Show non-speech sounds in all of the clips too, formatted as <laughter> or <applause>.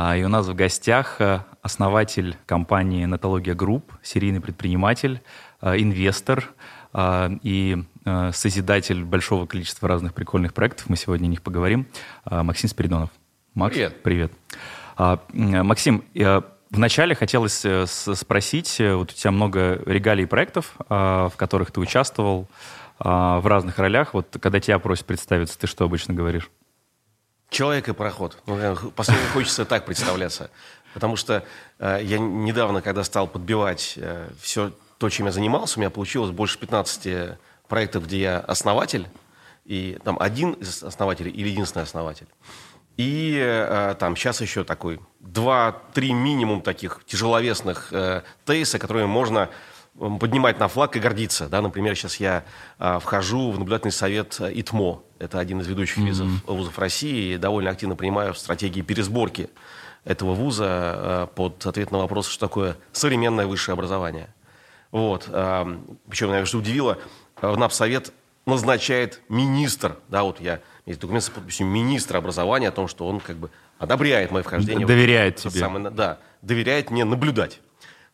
А, и у нас в гостях э, основатель компании «Нетология Групп», серийный предприниматель, э, инвестор э, и созидатель большого количества разных прикольных проектов. Мы сегодня о них поговорим. Максим Спиридонов. Макс, привет. Привет. А, Максим, вначале хотелось спросить, вот у тебя много регалий проектов, в которых ты участвовал в разных ролях. Вот когда тебя просят представиться, ты что обычно говоришь? Человек и проход. Ну, последнее хочется так представляться. Потому что э, я недавно, когда стал подбивать э, все то, чем я занимался, у меня получилось больше 15 проектов, где я основатель, и там один из основателей или единственный основатель. И э, там сейчас еще такой два-три минимум таких тяжеловесных э, тейса, которые можно поднимать на флаг и гордиться. Да? Например, сейчас я э, вхожу в наблюдательный совет ИТМО. Это один из ведущих mm-hmm. вузов, вузов России. И довольно активно принимаю стратегии пересборки этого вуза э, под ответ на вопрос, что такое современное высшее образование. Вот. Э, причем, наверное, что удивило, в НАПСовет назначает министр. Да, вот я есть документ с подписью министра образования о том, что он как бы одобряет мое вхождение. Доверяет в, тебе. Самое, да, доверяет мне наблюдать.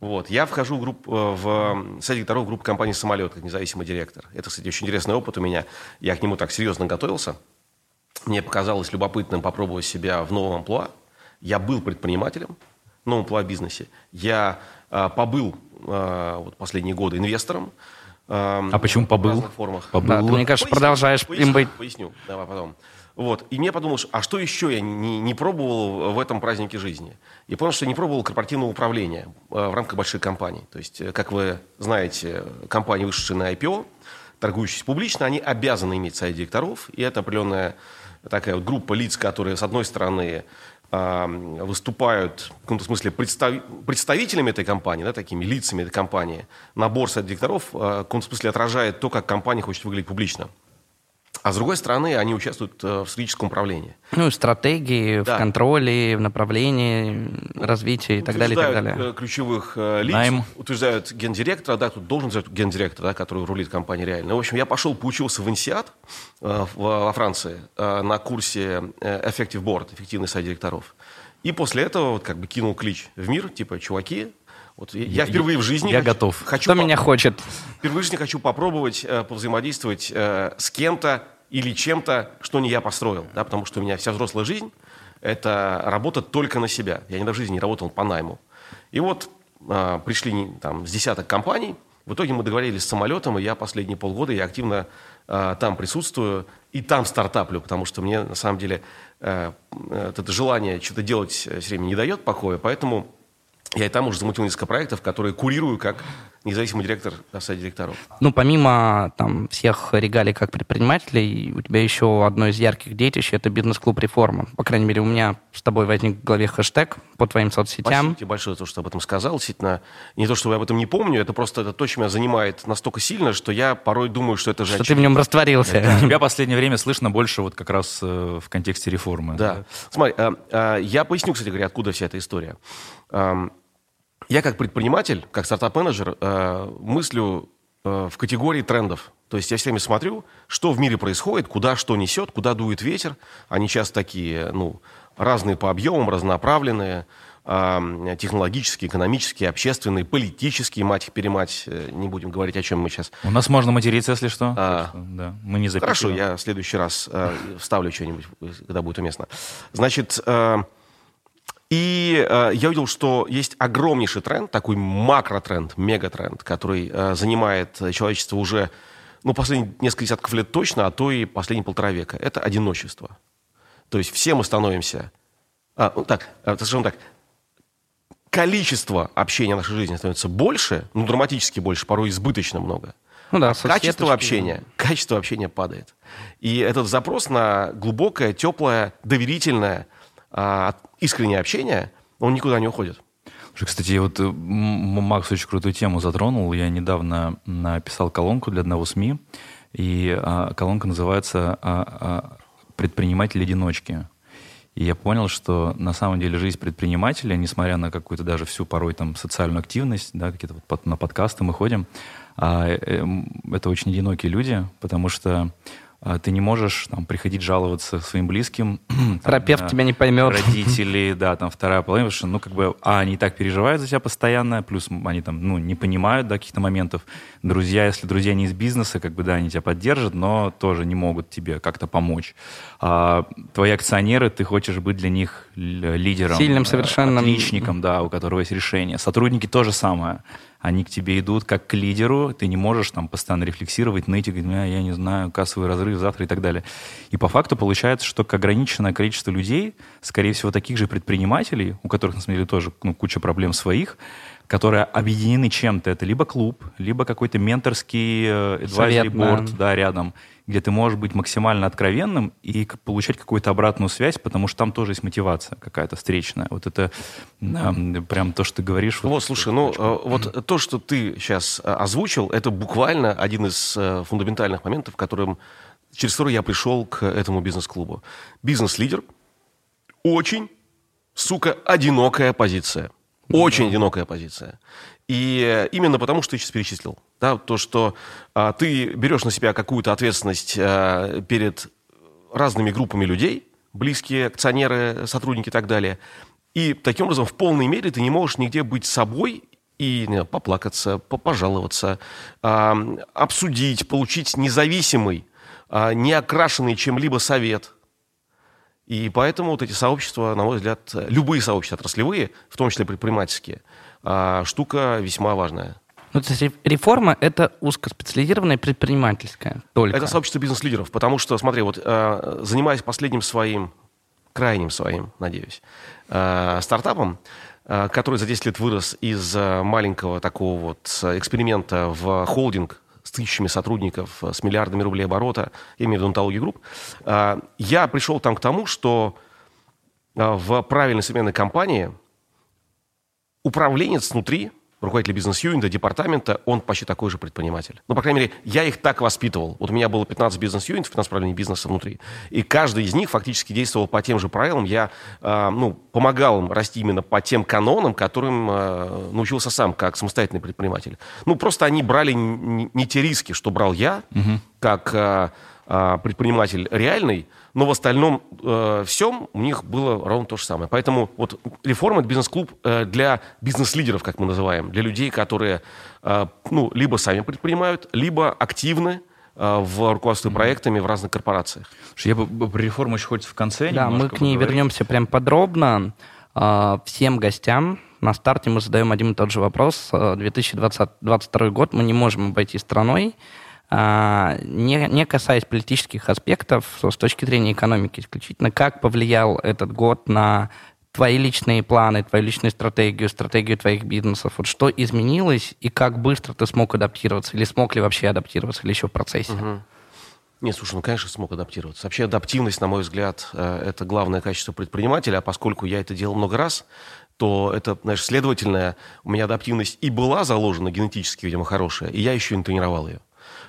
Вот. Я вхожу в, групп, э, в совет директоров группы компании «Самолет» как независимый директор. Это, кстати, очень интересный опыт у меня. Я к нему так серьезно готовился. Мне показалось любопытным попробовать себя в новом амплуа. Я был предпринимателем в новом амплуа бизнесе. Я э, побыл э, вот, последние годы инвестором. Э, а почему побыл? В разных формах. Побыл. Да, ты, мне кажется, поясню, продолжаешь поясню, им быть. Поясню, давай потом. Вот. И мне подумалось, а что еще я не, не пробовал в этом празднике жизни? И понял, что я не пробовал корпоративного управления э, в рамках больших компаний. То есть, э, как вы знаете, компании, вышедшие на IPO, торгующиеся публично, они обязаны иметь совет директоров. И это определенная такая вот группа лиц, которые, с одной стороны, а, выступают в каком-то смысле представ... представителями этой компании, да, такими лицами этой компании. Набор совет директоров а, в каком-то смысле отражает то, как компания хочет выглядеть публично. А с другой стороны, они участвуют э, в стратегическом управлении. Ну, стратегии, да. в контроле, в направлении развития и так далее, и так далее. Э, ключевых э, лиц, Найм. утверждают гендиректора, да, тут должен быть гендиректор, да, который рулит компанией реально. Ну, в общем, я пошел, поучился в ИНСИАД во Франции на курсе Effective Board, эффективный совет директоров. И после этого вот как бы кинул клич в мир, типа, чуваки, вот я, я впервые в жизни... Я хочу, готов. Хочу Кто по... меня хочет? Впервые в жизни хочу попробовать э, повзаимодействовать э, с кем-то или чем-то, что не я построил. Да, потому что у меня вся взрослая жизнь – это работа только на себя. Я никогда в жизни не работал по найму. И вот э, пришли там, с десяток компаний. В итоге мы договорились с самолетом, и я последние полгода я активно э, там присутствую и там стартаплю, потому что мне на самом деле э, э это желание что-то делать все время не дает покоя. Поэтому я и там уже замутил несколько проектов, которые курирую как независимый директор совета директоров. Ну, помимо там всех регалий как предпринимателей, у тебя еще одно из ярких детищ – это бизнес-клуб «Реформа». По крайней мере, у меня с тобой возник в голове хэштег по твоим соцсетям. Спасибо тебе большое за то, что об этом сказал. Действительно, не то, что я об этом не помню, это просто это то, что меня занимает настолько сильно, что я порой думаю, что это же... Что ты в нем растворился. <laughs> Тебя в последнее время слышно больше вот как раз э, в контексте реформы. Да. Смотри, э, э, я поясню, кстати говоря, откуда вся эта история. Эм, я как предприниматель, как стартап-менеджер, э, мыслю э, в категории трендов. То есть я все время смотрю, что в мире происходит, куда что несет, куда дует ветер. Они часто такие, ну, разные по объемам, разнонаправленные, э, технологические, экономические, общественные, политические, мать их перемать. Э, не будем говорить, о чем мы сейчас. У нас можно материться, если что. А, что да, мы не Хорошо, я в следующий раз э, вставлю что-нибудь, когда будет уместно. Значит... Э, и э, я увидел, что есть огромнейший тренд, такой макротренд, мегатренд, который э, занимает человечество уже, ну, последние несколько десятков лет точно, а то и последние полтора века. Это одиночество. То есть все мы становимся... А, ну, так, э, скажем так, количество общения в нашей жизни становится больше, ну, драматически больше, порой избыточно много. Ну да, а качество общения, качество общения падает. И этот запрос на глубокое, теплое, доверительное, а, искреннее общение, он никуда не уходит. Кстати, вот э, Макс очень крутую тему затронул. Я недавно написал колонку для одного СМИ, и а, колонка называется а, «Предприниматели-одиночки». И я понял, что на самом деле жизнь предпринимателя, несмотря на какую-то даже всю порой там социальную активность, да, какие-то вот под, на подкасты мы ходим, а, э, это очень одинокие люди, потому что ты не можешь там, приходить жаловаться своим близким. <clears throat> Терапевт там, тебя не поймет. Родители, <laughs> да, там вторая половина, потому что, ну, как бы, а, они и так переживают за тебя постоянно, плюс они там, ну, не понимают, да, каких-то моментов. Друзья, если друзья не из бизнеса, как бы, да, они тебя поддержат, но тоже не могут тебе как-то помочь. А, твои акционеры, ты хочешь быть для них лидером. Сильным, совершенно. Отличником, да, у которого есть решение. Сотрудники то же самое они к тебе идут как к лидеру, ты не можешь там постоянно рефлексировать, ныть и говорить, «А, я не знаю, кассовый разрыв завтра и так далее. И по факту получается, что ограниченное количество людей, скорее всего, таких же предпринимателей, у которых, на самом деле, тоже ну, куча проблем своих, которые объединены чем-то. Это либо клуб, либо какой-то менторский э, advisory board да. да, рядом, где ты можешь быть максимально откровенным и получать какую-то обратную связь, потому что там тоже есть мотивация какая-то встречная. Вот это да, прям то, что ты говоришь. Вот, вот слушай, ну э, вот то, что ты сейчас э, озвучил, это буквально один из фундаментальных моментов, которым, через который я пришел к этому бизнес-клубу. Бизнес-лидер очень, сука, одинокая позиция. Очень одинокая позиция. И именно потому, что ты сейчас перечислил. Да, то, что а, ты берешь на себя какую-то ответственность а, перед разными группами людей, близкие акционеры, сотрудники и так далее. И таким образом в полной мере ты не можешь нигде быть собой и не, поплакаться, пожаловаться, а, обсудить, получить независимый, а, не окрашенный чем-либо совет – и поэтому вот эти сообщества, на мой взгляд, любые сообщества отраслевые, в том числе предпринимательские, штука весьма важная. Ну, то есть реформа — это узкоспециализированная предпринимательская только. Это сообщество бизнес-лидеров, потому что, смотри, вот а, занимаясь последним своим, крайним своим, надеюсь, а, стартапом, который за 10 лет вырос из маленького такого вот эксперимента в холдинг тысячами сотрудников, с миллиардами рублей оборота, я имею в виду онтологию групп, а, я пришел там к тому, что а, в правильной современной компании управленец внутри руководитель бизнес-юнита, департамента, он почти такой же предприниматель. Ну, по крайней мере, я их так воспитывал. Вот у меня было 15 бизнес-юнитов, 15 управлений бизнеса внутри. И каждый из них фактически действовал по тем же правилам. Я э, ну, помогал им расти именно по тем канонам, которым э, научился сам, как самостоятельный предприниматель. Ну, просто они брали не, не те риски, что брал я, угу. как э, предприниматель реальный, но в остальном э, всем у них было ровно то же самое. Поэтому вот реформа – это бизнес-клуб э, для бизнес-лидеров, как мы называем, для людей, которые э, ну, либо сами предпринимают, либо активны э, в руководстве mm-hmm. проектами в разных корпорациях. Я бы про реформу еще хочется в конце Да, мы к ней вернемся прям подробно. Э, всем гостям на старте мы задаем один и тот же вопрос. 2022 год мы не можем обойти страной. А, не, не касаясь политических аспектов, с точки зрения экономики исключительно, как повлиял этот год на твои личные планы, твою личную стратегию, стратегию твоих бизнесов? Вот что изменилось и как быстро ты смог адаптироваться? Или смог ли вообще адаптироваться, или еще в процессе? Угу. Нет, слушай, ну, конечно, смог адаптироваться. Вообще адаптивность, на мой взгляд, э, это главное качество предпринимателя, а поскольку я это делал много раз, то это, знаешь, следовательно, у меня адаптивность и была заложена генетически, видимо, хорошая, и я еще и тренировал ее.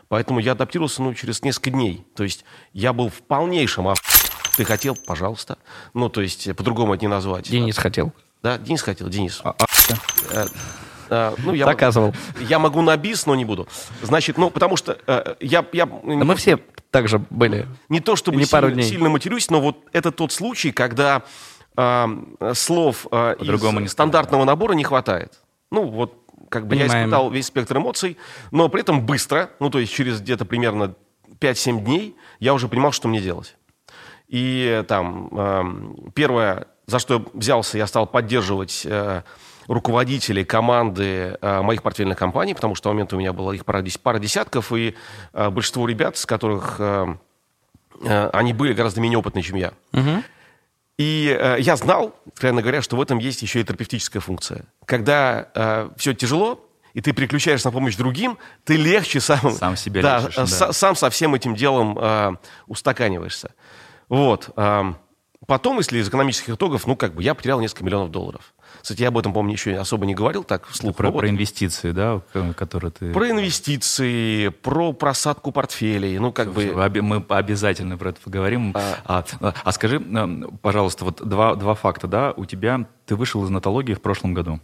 Поэтому я адаптировался ну, через несколько дней. То есть я был в полнейшем ав... Ты хотел, пожалуйста. Ну, то есть по-другому это не назвать. Денис хотел. Да, Денис хотел, Денис. А, а, а, ну, я Заказывал. Могу, я могу на бис, но не буду. Значит, ну, потому что э, я... я да мы все также были. Не то, чтобы не сильно, сильно матерюсь, но вот это тот случай, когда э, слов э, из стандартного набора не хватает. Ну, вот как бы Понимаем. я испытал весь спектр эмоций, но при этом быстро, ну, то есть через где-то примерно 5-7 дней я уже понимал, что мне делать. И там э, первое, за что я взялся, я стал поддерживать э, руководителей команды э, моих портфельных компаний, потому что в момент у меня было их пара, десятков, и э, большинство ребят, с которых э, э, они были гораздо менее опытные, чем я. Угу. И э, я знал, откровенно говоря, что в этом есть еще и терапевтическая функция. Когда э, все тяжело, и ты переключаешься на помощь другим, ты легче сам, сам себе <laughs> да, лечишь, да. С, сам со всем этим делом э, устаканиваешься. Вот. Э, потом, если из экономических итогов, ну, как бы я потерял несколько миллионов долларов. Кстати, я об этом, по-моему, еще особо не говорил так вслух. Про, про инвестиции, да, которые ты... Про инвестиции, про просадку портфелей, ну как Слушай, бы... Мы обязательно про это поговорим. А, а, а скажи, пожалуйста, вот два, два факта, да, у тебя, ты вышел из натологии в прошлом году.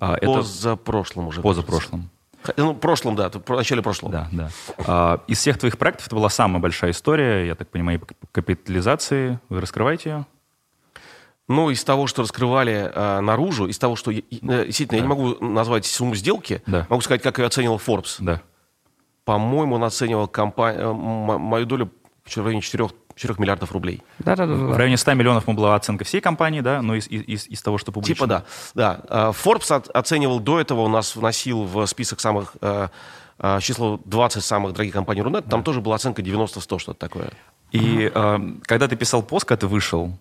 А, позапрошлом уже. Позапрошлом. Ну, в прошлом, да, в начале прошлого. Да, да. А, из всех твоих проектов это была самая большая история, я так понимаю, капитализации. Вы раскрываете ее? Ну, из того, что раскрывали э, наружу, из того, что... Э, действительно, да. я не могу назвать сумму сделки, да. могу сказать, как ее оценивал Forbes. Да. По-моему, он оценивал компа- э, мою долю в районе 4, 4 миллиардов рублей. Да, да, да, В районе 100 миллионов была оценка всей компании, да, но из, из, из того, что публично. Типа да. да. А, Forbes от, оценивал до этого, у нас вносил в список самых э, э, число 20 самых дорогих компаний Рунет, там да. тоже была оценка 90-100, что-то такое. И э, когда ты писал пост, когда ты вышел,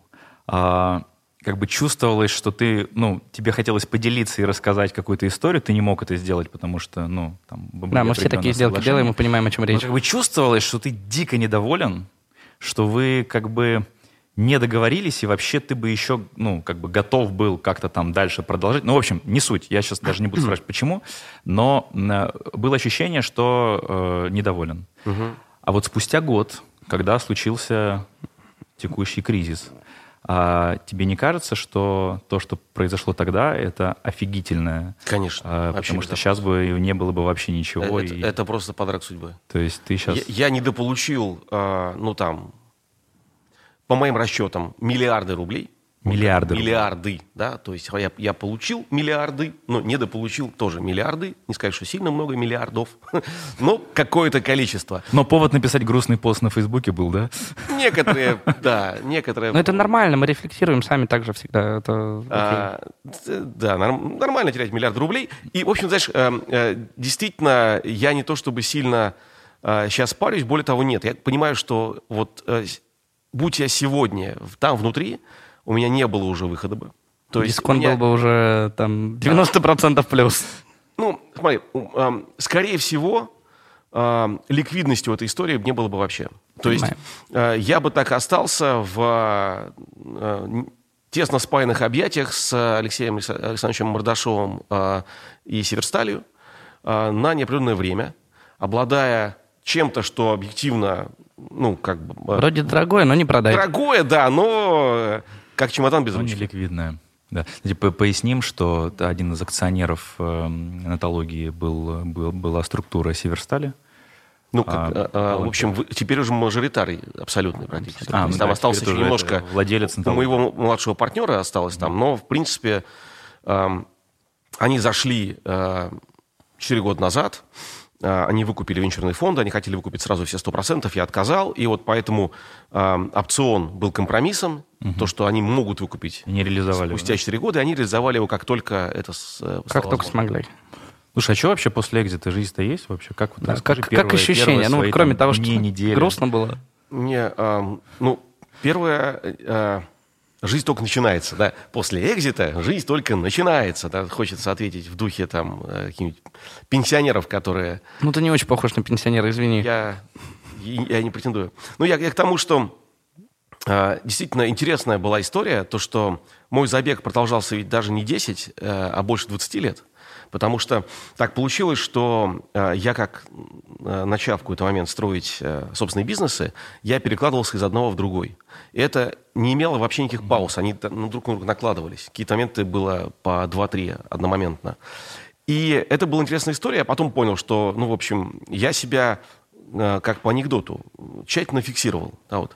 э, как бы чувствовалось, что ты, ну, тебе хотелось поделиться и рассказать какую-то историю, ты не мог это сделать, потому что, ну, там... Да, мы все такие сделки делаем, мы понимаем, о чем речь. Но как бы чувствовалось, что ты дико недоволен, что вы как бы не договорились, и вообще ты бы еще, ну, как бы готов был как-то там дальше продолжить. Ну, в общем, не суть. Я сейчас даже не буду <clears throat> спрашивать, почему, но э, было ощущение, что э, недоволен. Угу. А вот спустя год, когда случился текущий кризис, а тебе не кажется, что то, что произошло тогда, это офигительное? Конечно. А, потому что сейчас бы не было бы вообще ничего. Это, и... это просто подарок судьбы. То есть ты сейчас... Я, я недополучил, э, ну там, по моим расчетам, миллиарды рублей. Миллиарды. Миллиарды, да, то есть я, я получил миллиарды, но недополучил тоже миллиарды, не сказать, что сильно много миллиардов, <laughs> но какое-то количество. Но повод написать грустный пост на Фейсбуке был, да? Некоторые, <laughs> да, некоторые. Но это нормально, мы рефлексируем сами также всегда. Это а, да, нормально терять миллиард рублей. И, в общем, знаешь, э, э, действительно, я не то чтобы сильно сейчас э, парюсь, более того, нет. Я понимаю, что вот будь я сегодня там внутри, у меня не было уже выхода бы. То есть Дисконт меня... был бы уже там 90% да. плюс. Ну, смотри, скорее всего, ликвидности у этой истории не было бы вообще. То есть э, я бы так остался в э, тесно спаянных объятиях с Алексеем Александровичем Мордашовым э, и Северсталью на неопределенное время, обладая чем-то, что объективно, ну, как бы... Вроде дорогое, но не продать. Дорогое, да, но как чемодан без ручки. Ликвидная. Да. Типа, поясним, что один из акционеров э, натологии был, был, была структура Северстали. Ну, как, а, а, в общем, вы, теперь уже мажоритарий абсолютный практически. А, ну, там да, остался еще немножко... Владелец У моего младшего партнера осталось там, но, в принципе, э, они зашли э, 4 года назад, а, они выкупили венчурный фонд, они хотели выкупить сразу все 100%, я отказал, и вот поэтому э, опцион был компромиссом, угу. то, что они могут выкупить не реализовали спустя 4 года, и они реализовали его как только это э, Как только смогли. Слушай, а что вообще после экзита? Жизнь-то есть вообще? Как, вот, да, как, первые, как ощущения? Ну, кроме там, того, что недели. грустно было. Не, э, ну, первое... Э, жизнь только начинается, да. После экзита жизнь только начинается, да. Хочется ответить в духе там э, каких-нибудь пенсионеров, которые... Ну, ты не очень похож на пенсионера, извини. Я, я не претендую. Ну, я, я к тому, что э, действительно интересная была история, то, что мой забег продолжался ведь даже не 10, э, а больше 20 лет. Потому что так получилось, что э, я как, э, начав в какой-то момент строить э, собственные бизнесы, я перекладывался из одного в другой. И это не имело вообще никаких пауз, они ну, друг на друга накладывались. Какие-то моменты было по 2-3 одномоментно. И это была интересная история. Я потом понял, что, ну, в общем, я себя, как по анекдоту, тщательно фиксировал. Да, вот.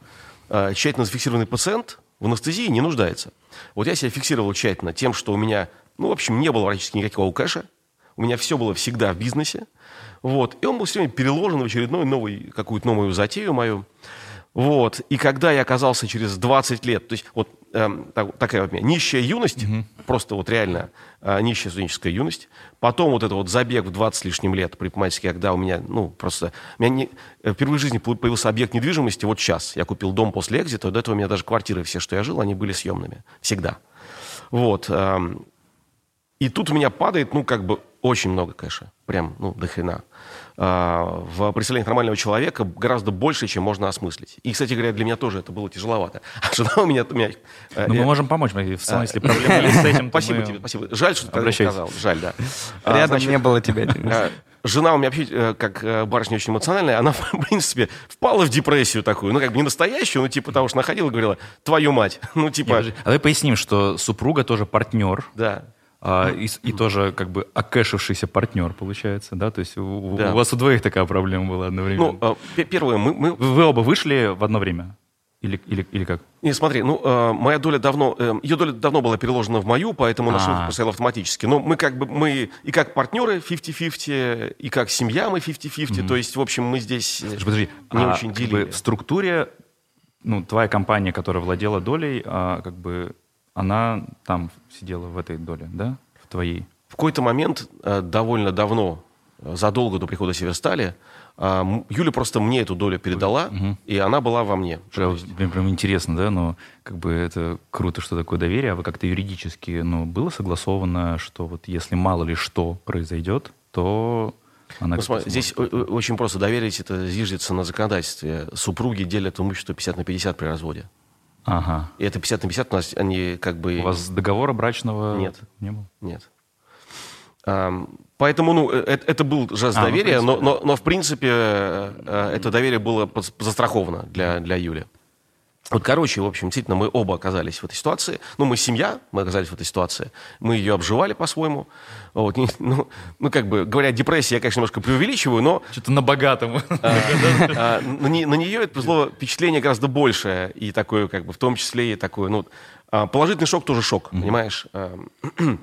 Тщательно зафиксированный пациент в анестезии не нуждается. Вот я себя фиксировал тщательно тем, что у меня ну, в общем, не было практически никакого кэша. У меня все было всегда в бизнесе. Вот. И он был все время переложен в очередную новую, какую-то новую затею мою. Вот. И когда я оказался через 20 лет, то есть вот э, так, такая вот у меня нищая юность, угу. просто вот реально э, нищая студенческая юность, потом вот это вот забег в 20 с лишним лет предпринимательский, когда у меня, ну, просто, у меня не, э, впервые в жизни появился объект недвижимости, вот сейчас. Я купил дом после экзита, до этого у меня даже квартиры все, что я жил, они были съемными. Всегда. Вот. Э, и тут у меня падает, ну, как бы очень много кэша. Прям, ну, до хрена. А, в представлении нормального человека гораздо больше, чем можно осмыслить. И, кстати говоря, для меня тоже это было тяжеловато. <laughs> А жена у меня... У меня э, ну, мы можем помочь, в целом, если проблемы с этим, <laughs> Спасибо тебе, спасибо. Жаль, что ты сказал. Жаль, да. А, Рядом не было тебя. <laughs> Э, жена у меня вообще, э, как барышня очень эмоциональная, она, в принципе, впала в депрессию такую. Ну, как бы не настоящую, но типа того, что находила и говорила, твою мать. Ну, типа... А давай поясним, что супруга тоже партнер. Да А, и, и тоже как бы окэшившийся партнер, получается, да? То есть у, Да. у вас у двоих такая проблема была одновременно. Ну, пе- первое, мы, мы вы, оба вышли в одно время? Или, или, или как? Не, смотри, ну, э, моя доля давно, э, ее доля давно была переложена в мою, поэтому наш А. выход поставил автоматически. Но мы как бы, мы и как партнеры 50-50, и как семья мы 50-50, то есть, в общем, мы здесь э, Слушай, подожди, не а очень как делили. бы в структуре, ну, твоя компания, которая владела долей, а, как бы она там сидела в этой доле, да? В твоей? В какой-то момент, э, довольно давно, э, задолго до прихода Северстали, э, Юля просто мне эту долю передала, и она была во мне. Вот прям, прям интересно, да, но как бы это круто, что такое доверие, а вы как-то юридически, ну, было согласовано, что вот если мало ли что произойдет, то она Ну, смотри, здесь очень просто доверить, это зиждется на законодательстве. Супруги делят имущество 50 на 50 при разводе. Ага. И это 50 на 50 у нас, они как бы... У вас договора брачного Нет. не было? Нет. Поэтому, ну, э, это, это был жест А, ну, доверия, принципе, но, но, но, в принципе э, э, это доверие было застраховано для, для Юли. Вот, короче, в общем, действительно, мы оба оказались в этой ситуации. Ну, мы семья, мы оказались в этой ситуации. Мы ее обживали по-своему. Вот, ну, ну, как бы, говоря о депрессии, я, конечно, немножко преувеличиваю, но Что-то на богатом. <laughs> а, на, не- на нее это произвело впечатление гораздо большее. И такое, как бы, в том числе и такое, ну, а, положительный шок тоже шок, понимаешь? А, <clears throat>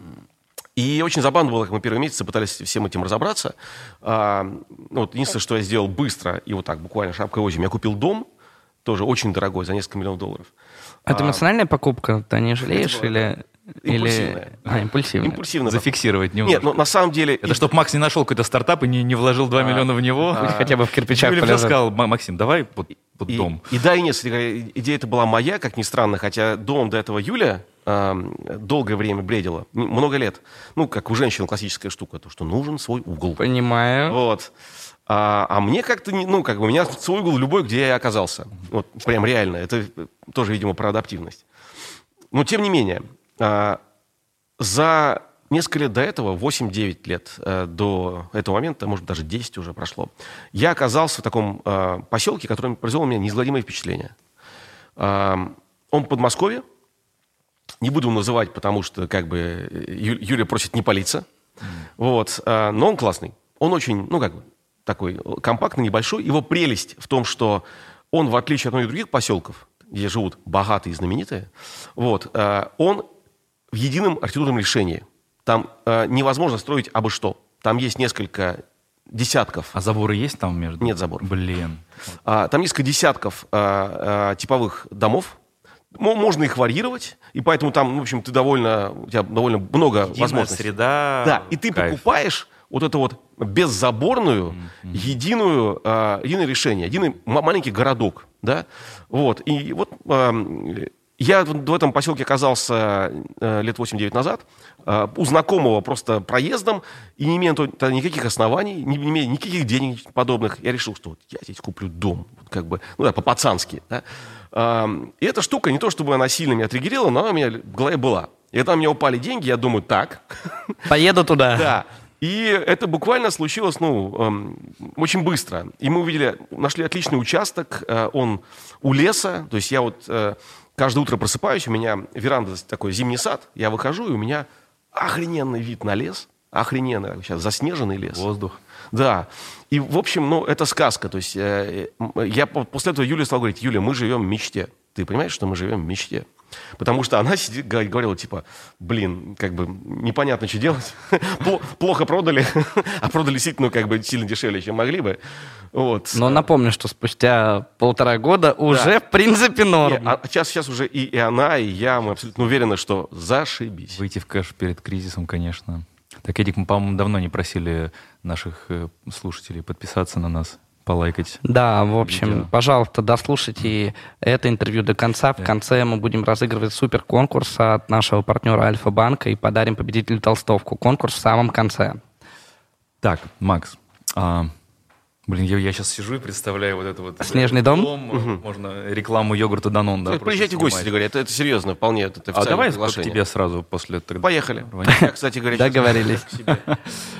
И очень забавно было, как мы первые месяцы пытались всем этим разобраться. А, ну, вот единственное, что я сделал быстро, и вот так, буквально шапкой озим, я купил дом, тоже очень дорогой, за несколько миллионов долларов. Это А, эмоциональная покупка? Ты не жалеешь была, или... Импульсивная. Или... А, импульсивная. Импульсивно. Зафиксировать Нет, немножко. ну на самом деле... Это чтобы Макс не нашел какой-то стартап и не, не вложил 2 миллиона в него. Пусть хотя бы в кирпичах Или полежат. сказал, «Ма- Максим, давай вот, вот И, дом. и да, и нет, идея это была моя, как ни странно, хотя домом до этого Юля эм, долгое время бредила, много лет. Ну, как у женщин классическая штука, то, что нужен свой угол. Понимаю. Вот. А, а мне как-то, не, ну, как бы, у меня свой угол любой, где я оказался. Вот, прям реально. Это э, тоже, видимо, про адаптивность. Но, тем не менее, а, за несколько лет до этого, 8-9 лет э, до этого момента, может, даже 10 уже прошло, я оказался в таком э, поселке, который произвел на меня неизгладимое впечатление. А, он в Подмосковье. Не буду его называть, потому что как бы Ю- Юля просит не палиться. Вот. а, но он классный. Он очень, ну как бы, такой компактный, небольшой. Его прелесть в том, что он, в отличие от многих других поселков, где живут богатые и знаменитые, вот, а, он в едином архитектурном решении. Там а, невозможно строить абы что. Там есть несколько десятков А заборы есть там между? Нет заборов. Блин. а, Там несколько десятков а, а, типовых домов. Мо- Можно их варьировать, и поэтому там, в общем, ты довольно, у тебя довольно много Единая возможностей. среда. Да, и ты кайф. покупаешь вот это вот беззаборную, единую, а, единое решение, единый ма- маленький городок, да, вот, и вот я в этом поселке оказался э, лет 8-9 назад, а, у знакомого просто проездом, и не имея никаких оснований, не имея никаких денег подобных, я решил, что вот я здесь куплю дом, как бы, ну да, по-пацански, да. И эта штука, не то чтобы она сильно меня триггерила, но она у меня в голове была. И там мне упали деньги, я думаю, так, Поеду туда. <laughs> да. И это буквально случилось, ну, эм, очень быстро. И мы увидели, нашли отличный участок, э, он у леса, то есть я вот э, каждое утро просыпаюсь, у меня веранда такой зимний сад, я выхожу, и у меня охрененный вид на лес, охрененный, сейчас заснеженный лес. Воздух. Да. И, в общем, ну, это сказка. То есть э, я по- после этого Юле стал говорить, Юля, мы живем в мечте. Ты понимаешь, что мы живем в мечте? Потому что она сидит, говорила, типа, блин, как бы непонятно, что делать. <laughs> Пло- Плохо продали, <laughs> а продали действительно, ну, как бы сильно дешевле, чем могли бы. Вот. Но напомню, что спустя полтора года уже, в принципе, норм. а сейчас, сейчас уже и, и она, и я, мы абсолютно уверены, что зашибись. Выйти в кэш перед кризисом, конечно. Так, Эдик, мы, по-моему, давно не просили наших э, слушателей подписаться на нас, полайкать. Да, в общем, Видео. пожалуйста, дослушайте это интервью до конца. В конце мы будем разыгрывать супер конкурс от нашего партнера Альфа-банка и подарим победителю толстовку. Конкурс в самом конце. Так, Макс, а, Блин, я, я сейчас сижу и представляю вот это вот... Снежный дом? дом Можно рекламу йогурта Данон, да? Ну, Приезжайте в гости, говорят, это, это серьезно, вполне это А официальное давай к приглашение. тебе сразу после... тогда. Поехали. Я, кстати говоря, Договорились. <laughs>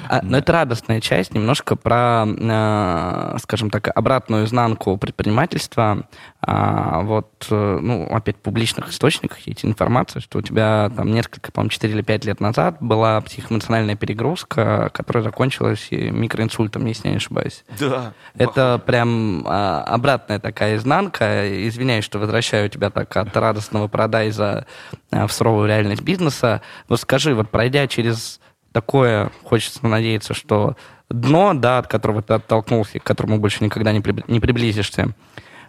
А, но это радостная часть, немножко про, э, скажем так, обратную изнанку предпринимательства. А, вот, э, ну, опять публичных источниках есть информация, что у тебя там несколько, по-моему, 4 или 5 лет назад была психоэмоциональная перегрузка, которая закончилась микроинсультом, если я не ошибаюсь. Да. Это прям а, обратная такая изнанка. Извиняюсь, что возвращаю тебя так от радостного продайза а, в суровую реальность бизнеса. Но скажи, вот пройдя через такое, хочется надеяться, что дно, да, от которого ты оттолкнулся, к которому больше никогда не, прибли- не приблизишься,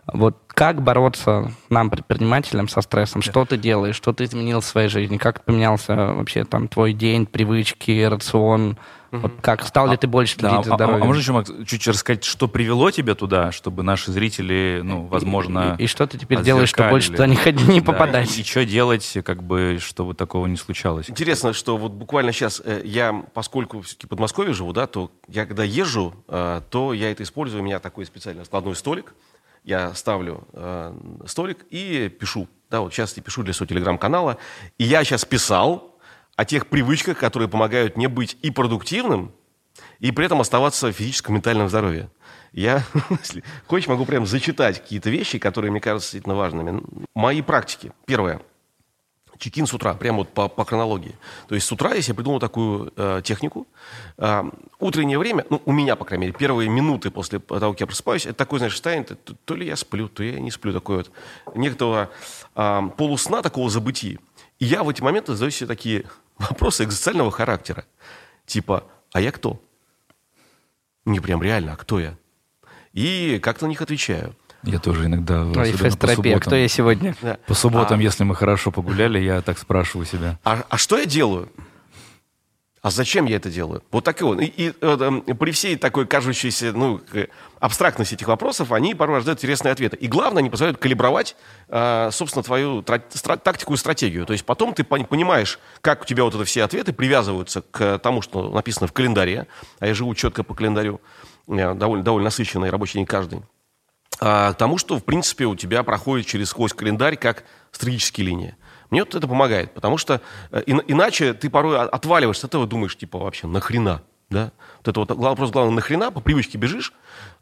вот как бороться нам, предпринимателям, со стрессом? Что ты делаешь? Что ты изменил в своей жизни? Как поменялся вообще там твой день, привычки, рацион? Вот как стал ли ты больше Да, следить за а, а- а можно еще, Макс, чуть рассказать, что привело тебя туда, чтобы наши зрители, ну, возможно... И, и что ты теперь делаешь, чтобы больше туда не, ходи- не Да, попадать? И, что делать, как бы, чтобы такого не случалось? Интересно, что вот буквально сейчас э, я, поскольку все-таки в Подмосковье живу, да, то я когда езжу, э, то я это использую. У меня такой специальный складной столик. Я ставлю э, столик и пишу. Да, вот сейчас я пишу для своего телеграм-канала. И я сейчас писал о тех привычках, которые помогают мне быть и продуктивным, и при этом оставаться в физическом и ментальном здоровье. Я, <laughs> если хочешь, могу прям зачитать какие-то вещи, которые мне кажутся действительно важными. Мои практики. Первое. Чекин с утра, прямо вот по, по хронологии. То есть с утра я себе придумал такую э, технику. Э, утреннее время, ну, у меня, по крайней мере, первые минуты после того, как я просыпаюсь, это такой, знаешь, состояние, то, то- ли я сплю, то я не сплю, такое вот некоторого э, полусна, такого забытия. И я в эти моменты задаю себе такие <laughs> вопросы экзистенциального характера. Типа, а я кто? Не прям реально, а кто я? И как-то на них отвечаю. Я тоже иногда, Ой, особенно по фест-терапия, субботам, кто я сегодня? Да. по субботам, А- если мы хорошо погуляли, я так спрашиваю себя. А, а что я делаю? А зачем я это делаю? Вот так и он. И, и, э, э, при всей такой кажущейся ну, абстрактности этих вопросов, они порой рождают интересные ответы. И главное, они позволяют калибровать, э, собственно, твою тра- стра- тактику и стратегию. То есть потом ты пон- понимаешь, как у тебя вот это все ответы привязываются к тому, что написано в календаре. А я живу четко по календарю. Меня довольно, довольно насыщенный рабочий день каждый а, к тому, что, в принципе, у тебя проходит через сквозь календарь как стратегические линии. Мне вот это помогает, потому что э, ин- иначе ты порой от- отваливаешься от этого, думаешь, типа, вообще, нахрена? Да? Вот это вот вопрос главный, нахрена, по привычке бежишь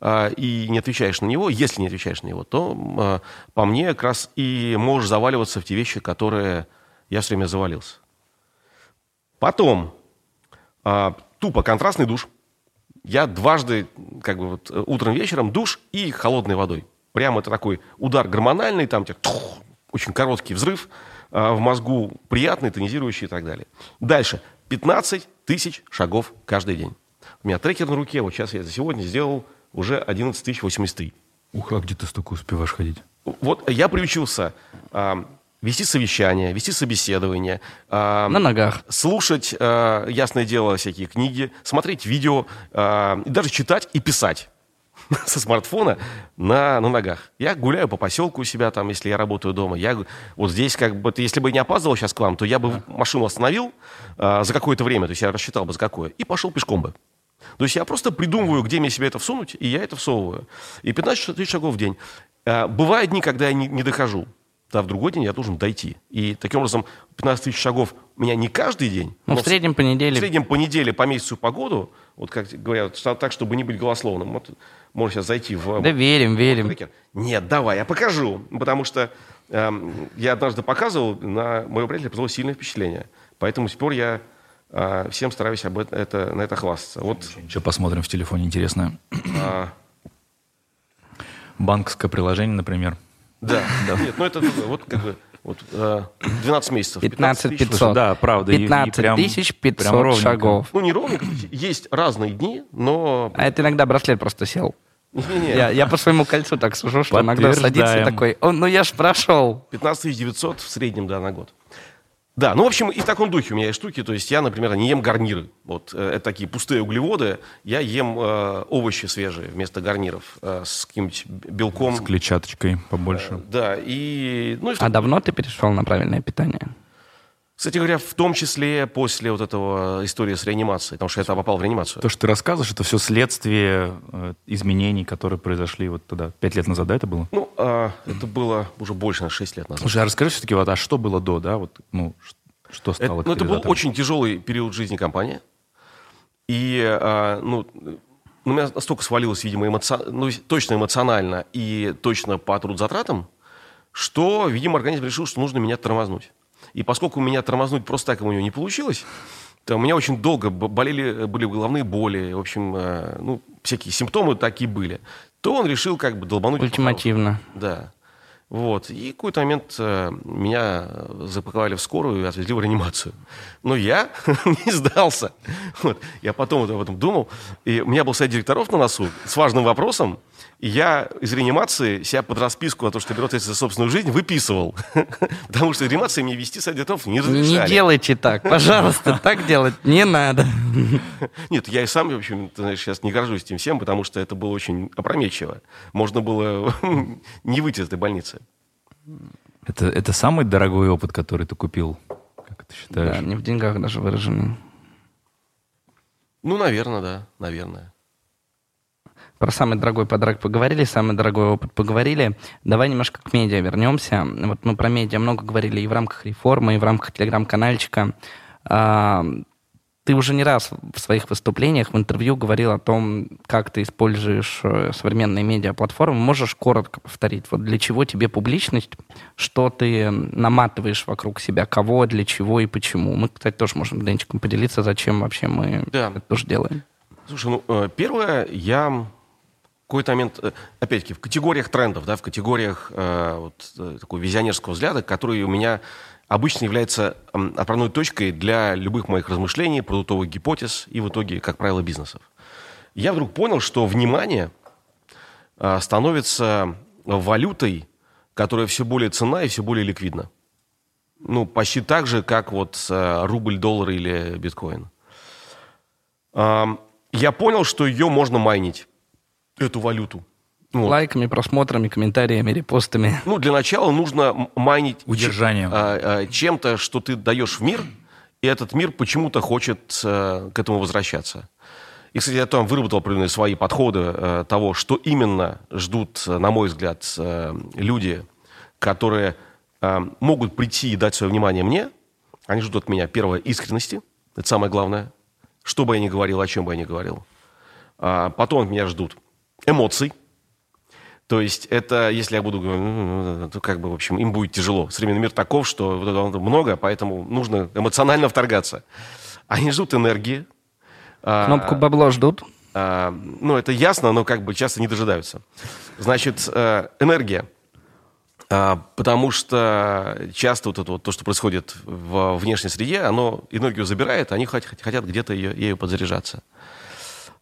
а, и не отвечаешь на него. Если не отвечаешь на него, то, а, по мне, как раз и можешь заваливаться в те вещи, которые я все время завалился. Потом, а, тупо контрастный душ. Я дважды, как бы вот э, утром, вечером душ и холодной водой. Прямо это такой удар гормональный, там тебе тух, очень короткий взрыв а, в мозгу, приятный, тонизирующий и так далее. Дальше. 15 тысяч шагов каждый день. У меня трекер на руке, вот сейчас я за сегодня сделал уже 11 тысяч 83. Ух, а где ты столько успеваешь ходить? Вот я приучился а, вести совещания, вести собеседования, а, На ногах. слушать, э, ясное дело, всякие книги, смотреть видео, э, и даже читать и писать <laughs> со смартфона на, на ногах. Я гуляю по поселку у себя, там, если я работаю дома. Я вот здесь, как бы, если бы не опаздывал сейчас к вам, то я бы машину остановил э, за какое-то время, то есть я рассчитал бы за какое, и пошел пешком бы. То есть я просто придумываю, где мне себе это всунуть, и я это всовываю. И 15 тысяч шагов в день. Э, Бывают дни, когда я не, не дохожу. Да, в другой день я должен дойти. И таким образом 15 тысяч шагов у меня не каждый день. Ну, но в среднем по в неделе. среднем по неделе, по месяцу, по году, вот как говорят, так, чтобы не быть голословным. Вот, можно сейчас зайти в... Да верим, верим. Трекер. Нет, давай, я покажу. Потому что эм, я однажды показывал, на моего приятеля произвело сильное впечатление. Поэтому с тех пор я э, всем стараюсь об это, это- на это хвастаться. Вот Что посмотрим в телефоне интересное? а, Банковское приложение, например. Да, <laughs> да. Нет, ну это вот как бы вот, э, 12 месяцев. 15 тысяч. 500. Слушай, да, правда, и- и 15 прям- тысяч прям 500 ровненько. шагов. Ну, не ровненько. Есть разные дни, но... А это иногда браслет просто сел. Не-не-не. Я, я по своему кольцу так сужу, что иногда садится и такой, «О, ну я ж прошел. 15 900 в среднем, да, на год. Да, ну, в общем, и в таком духе у меня есть штуки. То есть я, например, не ем гарниры. Вот э, это такие пустые углеводы. Я ем э, овощи свежие вместо гарниров э, с каким-нибудь белком. С клетчаточкой побольше. Да, и... Ну, и в А давно ты перешел на правильное питание? Кстати говоря, в том числе после вот этого истории с реанимацией, потому что я там попал в реанимацию. То, что ты рассказываешь, это все следствие э, изменений, которые произошли вот туда. Пять лет назад, да, это было? Ну, а, это было уже больше, на шесть лет назад. Слушай, а расскажи все-таки, вот, а что было до, да? Вот, ну, что стало это, ну, это был очень тяжелый период жизни компании. И, а, ну, у меня настолько свалилось, видимо, эмоци... ну, точно эмоционально и точно по трудозатратам, что, видимо, организм решил, что нужно меня тормознуть. И поскольку меня тормознуть просто так у него не получилось, то у меня очень долго болели, были головные боли, в общем, э, ну, всякие симптомы такие были, то он решил как бы долбануть. Ультимативно. Да. Вот. И в какой-то момент э, меня запаковали в скорую и отвезли в реанимацию. Но я <laughs> не сдался. Вот. Я потом вот об этом думал. И у меня был совет директоров на носу с важным вопросом. И я из реанимации себя под расписку о том, что ответственность за собственную жизнь, выписывал. <laughs> Потому что реанимации мне вести директоров не разрешали. Не делайте так, пожалуйста, <laughs> так делать не надо. Нет, я и сам, в общем, знаешь, сейчас не горжусь этим всем, потому что это было очень опрометчиво. Можно было <laughs> не выйти из этой больницы. Это, это самый дорогой опыт, который ты купил? Как ты считаешь? Да, не в деньгах даже выраженный. Ну, наверное, да, наверное. Про самый дорогой подарок поговорили, самый дорогой опыт поговорили. Давай немножко к медиа вернемся. Вот мы про медиа много говорили и в рамках реформы, и в рамках телеграм-канальчика. А, ты уже не раз в своих выступлениях, в интервью говорил о том, как ты используешь э, современные медиаплатформы. Можешь коротко повторить, вот для чего тебе публичность, что ты наматываешь вокруг себя, кого, для чего и почему. Мы, кстати, тоже можем Денчиком поделиться, зачем вообще мы да. это тоже делаем. Слушай, ну, э, первое, я какой-то момент, э, опять-таки, в категориях трендов, да, в категориях э, вот, такого визионерского взгляда, который у меня обычно является отправной точкой для любых моих размышлений, продуктовых гипотез и в итоге, как правило, бизнесов. Я вдруг понял, что внимание а, становится валютой, которая все более цена и все более ликвидна. Ну, почти так же, как вот а, рубль, доллар или биткоин. Я понял, что ее можно майнить, эту валюту. Вот. Лайками, просмотрами, комментариями, репостами. Ну, для начала нужно майнить удержанием а, а, чем-то, что ты даешь в мир, и этот мир почему-то хочет а, к этому возвращаться. И, кстати, я там выработал определенные свои подходы а, того, что именно ждут, на мой взгляд, а, люди, которые а, могут прийти и дать свое внимание мне. Они ждут от меня, первое, искренности. Это самое главное. Что бы я ни говорил, о чем бы я ни говорил. А, потом от меня ждут эмоций то есть это, если я буду говорить, «Ну, ну, ну, то как бы, в общем, им будет тяжело. Современный мир таков, что много, поэтому нужно эмоционально вторгаться. Они ждут энергии. А, Кнопку бабло ждут. А, ну, это ясно, но как бы часто не дожидаются. Значит, э, энергия. А, потому что часто вот это вот, то, что происходит в внешней среде, оно энергию забирает, они хотят, хотят где-то ее, ею подзаряжаться.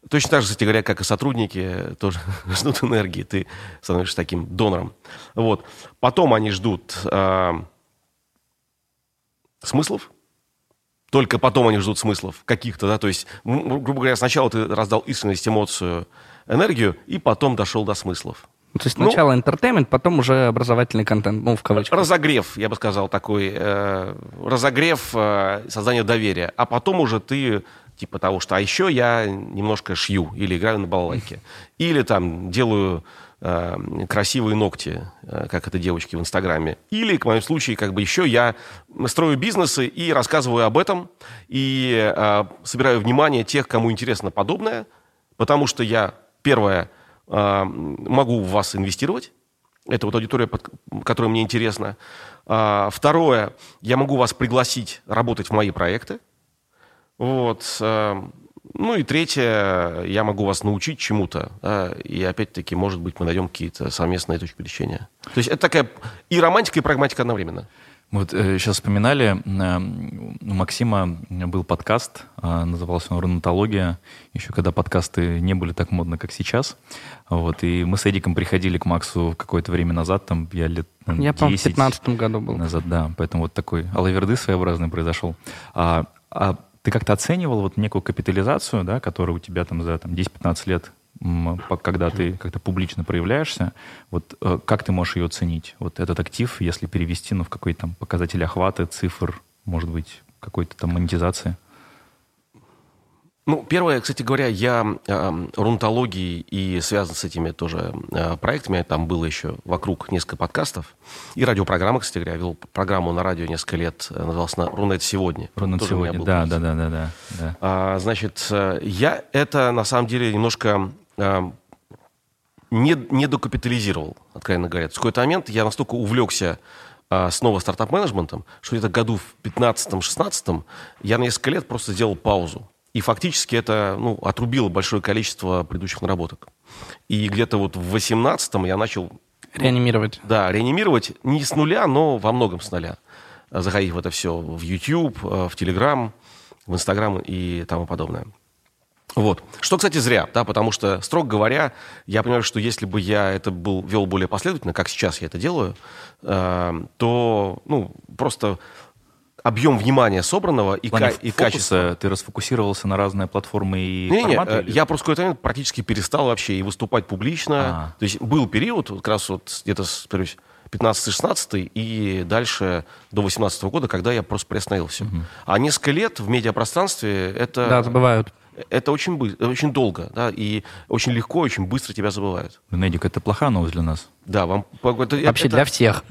Точно так же, кстати говоря, как и сотрудники тоже <laughs> ждут энергии. Ты становишься таким донором. Вот. Потом они ждут э, смыслов. Только потом они ждут смыслов каких-то, да, то есть, грубо говоря, сначала ты раздал искренность, эмоцию, энергию, и потом дошел до смыслов. Ну, то есть сначала ну, entertainment, потом уже образовательный контент, ну, в кавычках. Разогрев, я бы сказал, такой, э, разогрев э, создания доверия. А потом уже ты типа того, что а еще я немножко шью или играю на балалайке. Или там делаю э, красивые ногти, э, как это девочки в Инстаграме. Или, в моем случае, как бы еще я строю бизнесы и рассказываю об этом, и э, собираю внимание тех, кому интересно подобное, потому что я, первое, э, могу в вас инвестировать, это вот аудитория, которая мне интересна. А, второе, я могу вас пригласить работать в мои проекты. Вот. Эм, ну и третье, я могу вас научить чему-то. Да, и опять-таки, может быть, мы найдем какие-то совместные точки лечения. То есть это такая и романтика, и прагматика одновременно. Вот э, сейчас вспоминали, э, у Максима был подкаст, э, назывался он «Ронатология», еще когда подкасты не были так модны, как сейчас. Вот, и мы с Эдиком приходили к Максу какое-то время назад, там я лет наверное, Я, по-моему, в 15 году был. Назад, да, поэтому вот такой алаверды своеобразный произошел. А, а ты как-то оценивал вот некую капитализацию, да, которая у тебя там за там, 10-15 лет, когда ты как-то публично проявляешься, вот э, как ты можешь ее оценить? Вот этот актив, если перевести ну, в какой-то там показатель охвата, цифр, может быть, какой-то там монетизации? Ну, первое, кстати говоря, я э, рунтологией и связан с этими тоже э, проектами. Там было еще вокруг несколько подкастов. И радиопрограмма, кстати говоря. Я вел программу на радио несколько лет. Э, называлась на «Рунет сегодня». «Рунет сегодня», да, да, да, да, да, да. А, значит, э, я это на самом деле немножко э, не, не докапитализировал, откровенно говоря. В какой-то момент я настолько увлекся э, снова стартап-менеджментом, что где-то году в 15-16 я на несколько лет просто сделал паузу. И фактически это ну, отрубило большое количество предыдущих наработок. И где-то вот в 18-м я начал... Реанимировать. Ну, да, реанимировать не с нуля, но во многом с нуля. Заходить в это все в YouTube, э, в Telegram, в Instagram и тому подобное. Вот. Что, кстати, зря, да, потому что, строго говоря, я понимаю, что если бы я это был, вел более последовательно, как сейчас я это делаю, э, то, ну, просто объем внимания собранного и, ка- и качества. Ты расфокусировался на разные платформы и не, форматы? Не, или... я просто какой-то момент практически перестал вообще и выступать публично. А-а-а. То есть был период, как раз вот где-то, повторюсь, 15-16 и дальше до 18 года, когда я просто приостановил все. Угу. А несколько лет в медиапространстве это... Да, забывают это очень, очень долго, да, и очень легко, очень быстро тебя забывают. Недик, это плохая новость для нас. Да, вам... Это, Вообще это, для всех.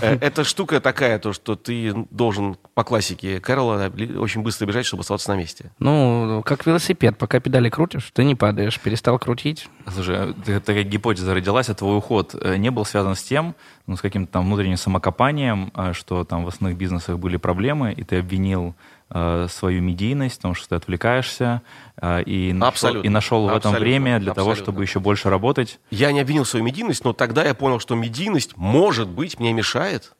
Э, эта штука такая, то, что ты должен по классике Кэрола очень быстро бежать, чтобы оставаться на месте. Ну, как велосипед, пока педали крутишь, ты не падаешь, перестал крутить. Слушай, такая гипотеза родилась, а твой уход э, не был связан с тем, ну, с каким-то там внутренним самокопанием, а, что там в основных бизнесах были проблемы, и ты обвинил свою медийность, потому что ты отвлекаешься, э, и, нашел, и нашел в этом время для Абсолютно. того, чтобы еще больше работать. Я не обвинил свою медийность, но тогда я понял, что медийность, может быть, мне мешает.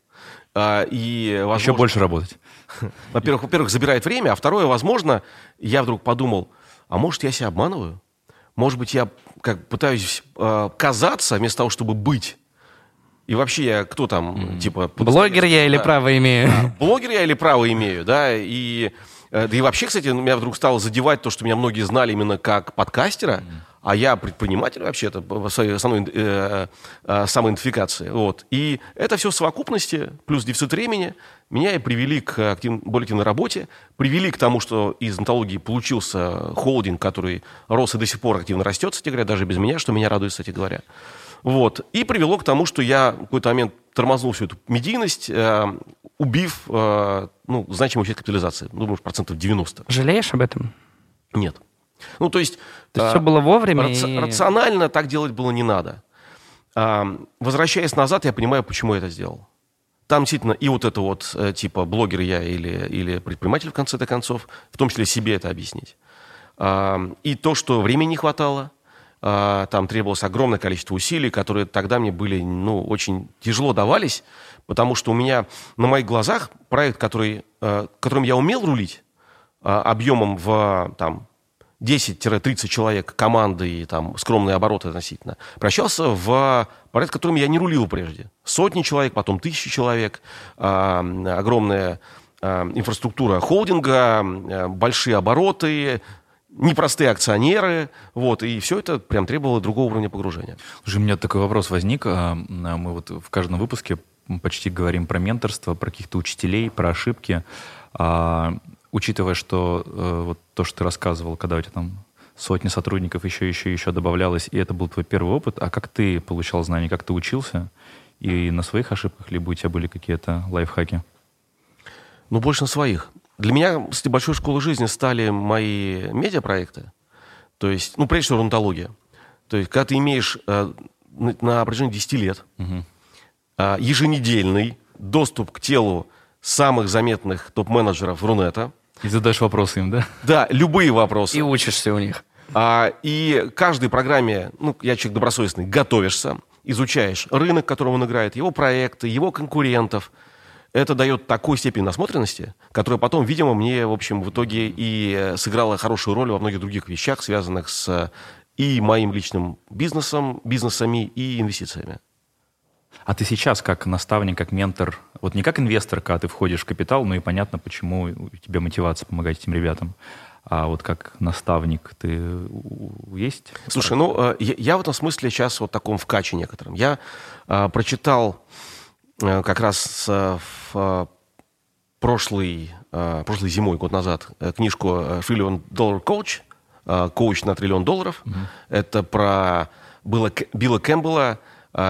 Э, и, возможно, еще больше работать. <laughs> Во-первых, во-первых, забирает время, а второе, возможно, я вдруг подумал, а может, я себя обманываю? Может быть, я как пытаюсь э, казаться вместо того, чтобы быть. И вообще я кто там, mm-hmm. типа... Блогер я или право имею? Да, блогер я или право имею, да, и... Э, да и вообще, кстати, меня вдруг стало задевать то, что меня многие знали именно как подкастера, mm-hmm. а я предприниматель вообще-то в своей основной э, э, самоидентификации. Вот. И это все в совокупности, плюс дефицит времени, меня и привели к актив, более активной работе, привели к тому, что из онтологии получился холдинг, который рос и до сих пор активно растет, кстати говоря, даже без меня, что меня радует, кстати говоря. Вот. И привело к тому, что я в какой-то момент тормознул всю эту медийность, э, убив э, ну, значимую часть капитализации. Думаю, процентов 90. Жалеешь об этом? Нет. Ну, то есть... То есть э, все было вовремя? Раци- и... Рационально так делать было не надо. Э, возвращаясь назад, я понимаю, почему я это сделал. Там действительно и вот это вот, э, типа, блогер я или, или предприниматель, в конце концов, в том числе себе это объяснить. Э, и то, что времени не хватало – там требовалось огромное количество усилий, которые тогда мне были, ну, очень тяжело давались, потому что у меня на моих глазах проект, который, а, которым я умел рулить, а, объемом в там, 10-30 человек команды и там скромные обороты относительно, превращался в проект, которым я не рулил прежде. Сотни человек, потом тысячи человек, огромная инфраструктура холдинга, большие обороты, непростые акционеры, вот, и все это прям требовало другого уровня погружения. Уже у меня такой вопрос возник. А, а мы вот в каждом выпуске почти говорим про менторство, про каких-то учителей, про ошибки. А, учитывая, что а, вот то, что ты рассказывал, когда у тебя там сотни сотрудников еще, еще, еще добавлялось, и это был твой первый опыт, а как ты получал знания, как ты учился? И на своих ошибках, либо у тебя были какие-то лайфхаки? Ну, больше на своих. Для меня, кстати, большой школой жизни стали мои медиапроекты. То есть, ну, прежде всего, рунтология. То есть, когда ты имеешь э, на, на протяжении 10 лет угу. э, еженедельный доступ к телу самых заметных топ-менеджеров Рунета. И задаешь вопросы им, да? Да, любые вопросы. И учишься у них. А, и каждой программе, ну, я человек добросовестный, готовишься, изучаешь рынок, которым он играет, его проекты, его конкурентов – это дает такую степень насмотренности, которая потом, видимо, мне, в общем, в итоге и э, сыграла хорошую роль во многих других вещах, связанных с и моим личным бизнесом, бизнесами и инвестициями. А ты сейчас как наставник, как ментор, вот не как инвестор, когда ты входишь в капитал, ну и понятно, почему у тебя мотивация помогать этим ребятам, а вот как наставник ты есть? Слушай, ну э, я, я в этом смысле сейчас вот таком вкаче некотором. Я а, прочитал Э, как раз в прошлый, э, прошлой зимой, год назад, э, книжку «Триллион доллар коуч», коуч на триллион долларов. Mm-hmm. Это про Билла, Билла Кэмпбелла,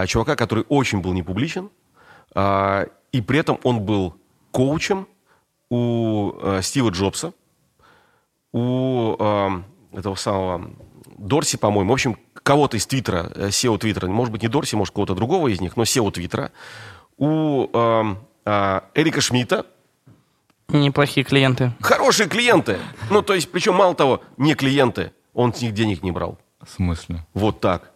чувака, который очень был не публичен, и при этом он был коучем у Стива Джобса, у этого самого Дорси, по-моему, в общем, кого-то из Твиттера, SEO Твиттера, может быть, не Дорси, может, кого-то другого из них, но SEO Твиттера, у э, э, Эрика Шмидта. Неплохие клиенты. Хорошие клиенты. Ну, то есть, причем, мало того, не клиенты, он с них денег не брал. В смысле? Вот так.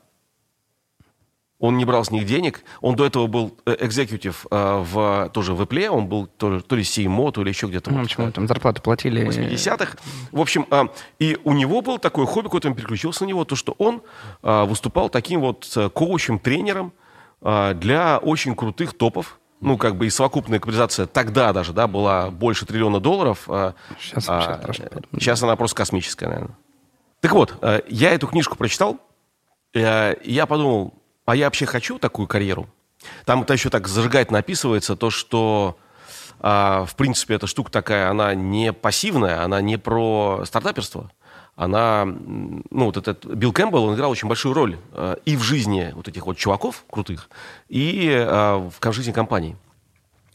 Он не брал с них денег. Он до этого был экзекутив э, в, тоже в Apple. Он был тоже, то ли CMO, то ли еще где-то. Ну, почему там зарплату платили? В 80-х. В общем, э, и у него был такой хобби, какой-то он переключился на него, то, что он э, выступал таким вот э, коучем, тренером, для очень крутых топов. Ну, как бы и совокупная капитализация тогда даже, да, была больше триллиона долларов. Сейчас, а, сейчас она просто космическая, наверное. Так вот, э, я эту книжку прочитал, э, я подумал, а я вообще хочу такую карьеру? Там это еще так зажигательно описывается, то, что а, в принципе, эта штука такая, она не пассивная, она не про стартаперство она, ну, вот этот Билл Кэмпбелл, он играл очень большую роль э, и в жизни вот этих вот чуваков крутых, и э, в жизни компании.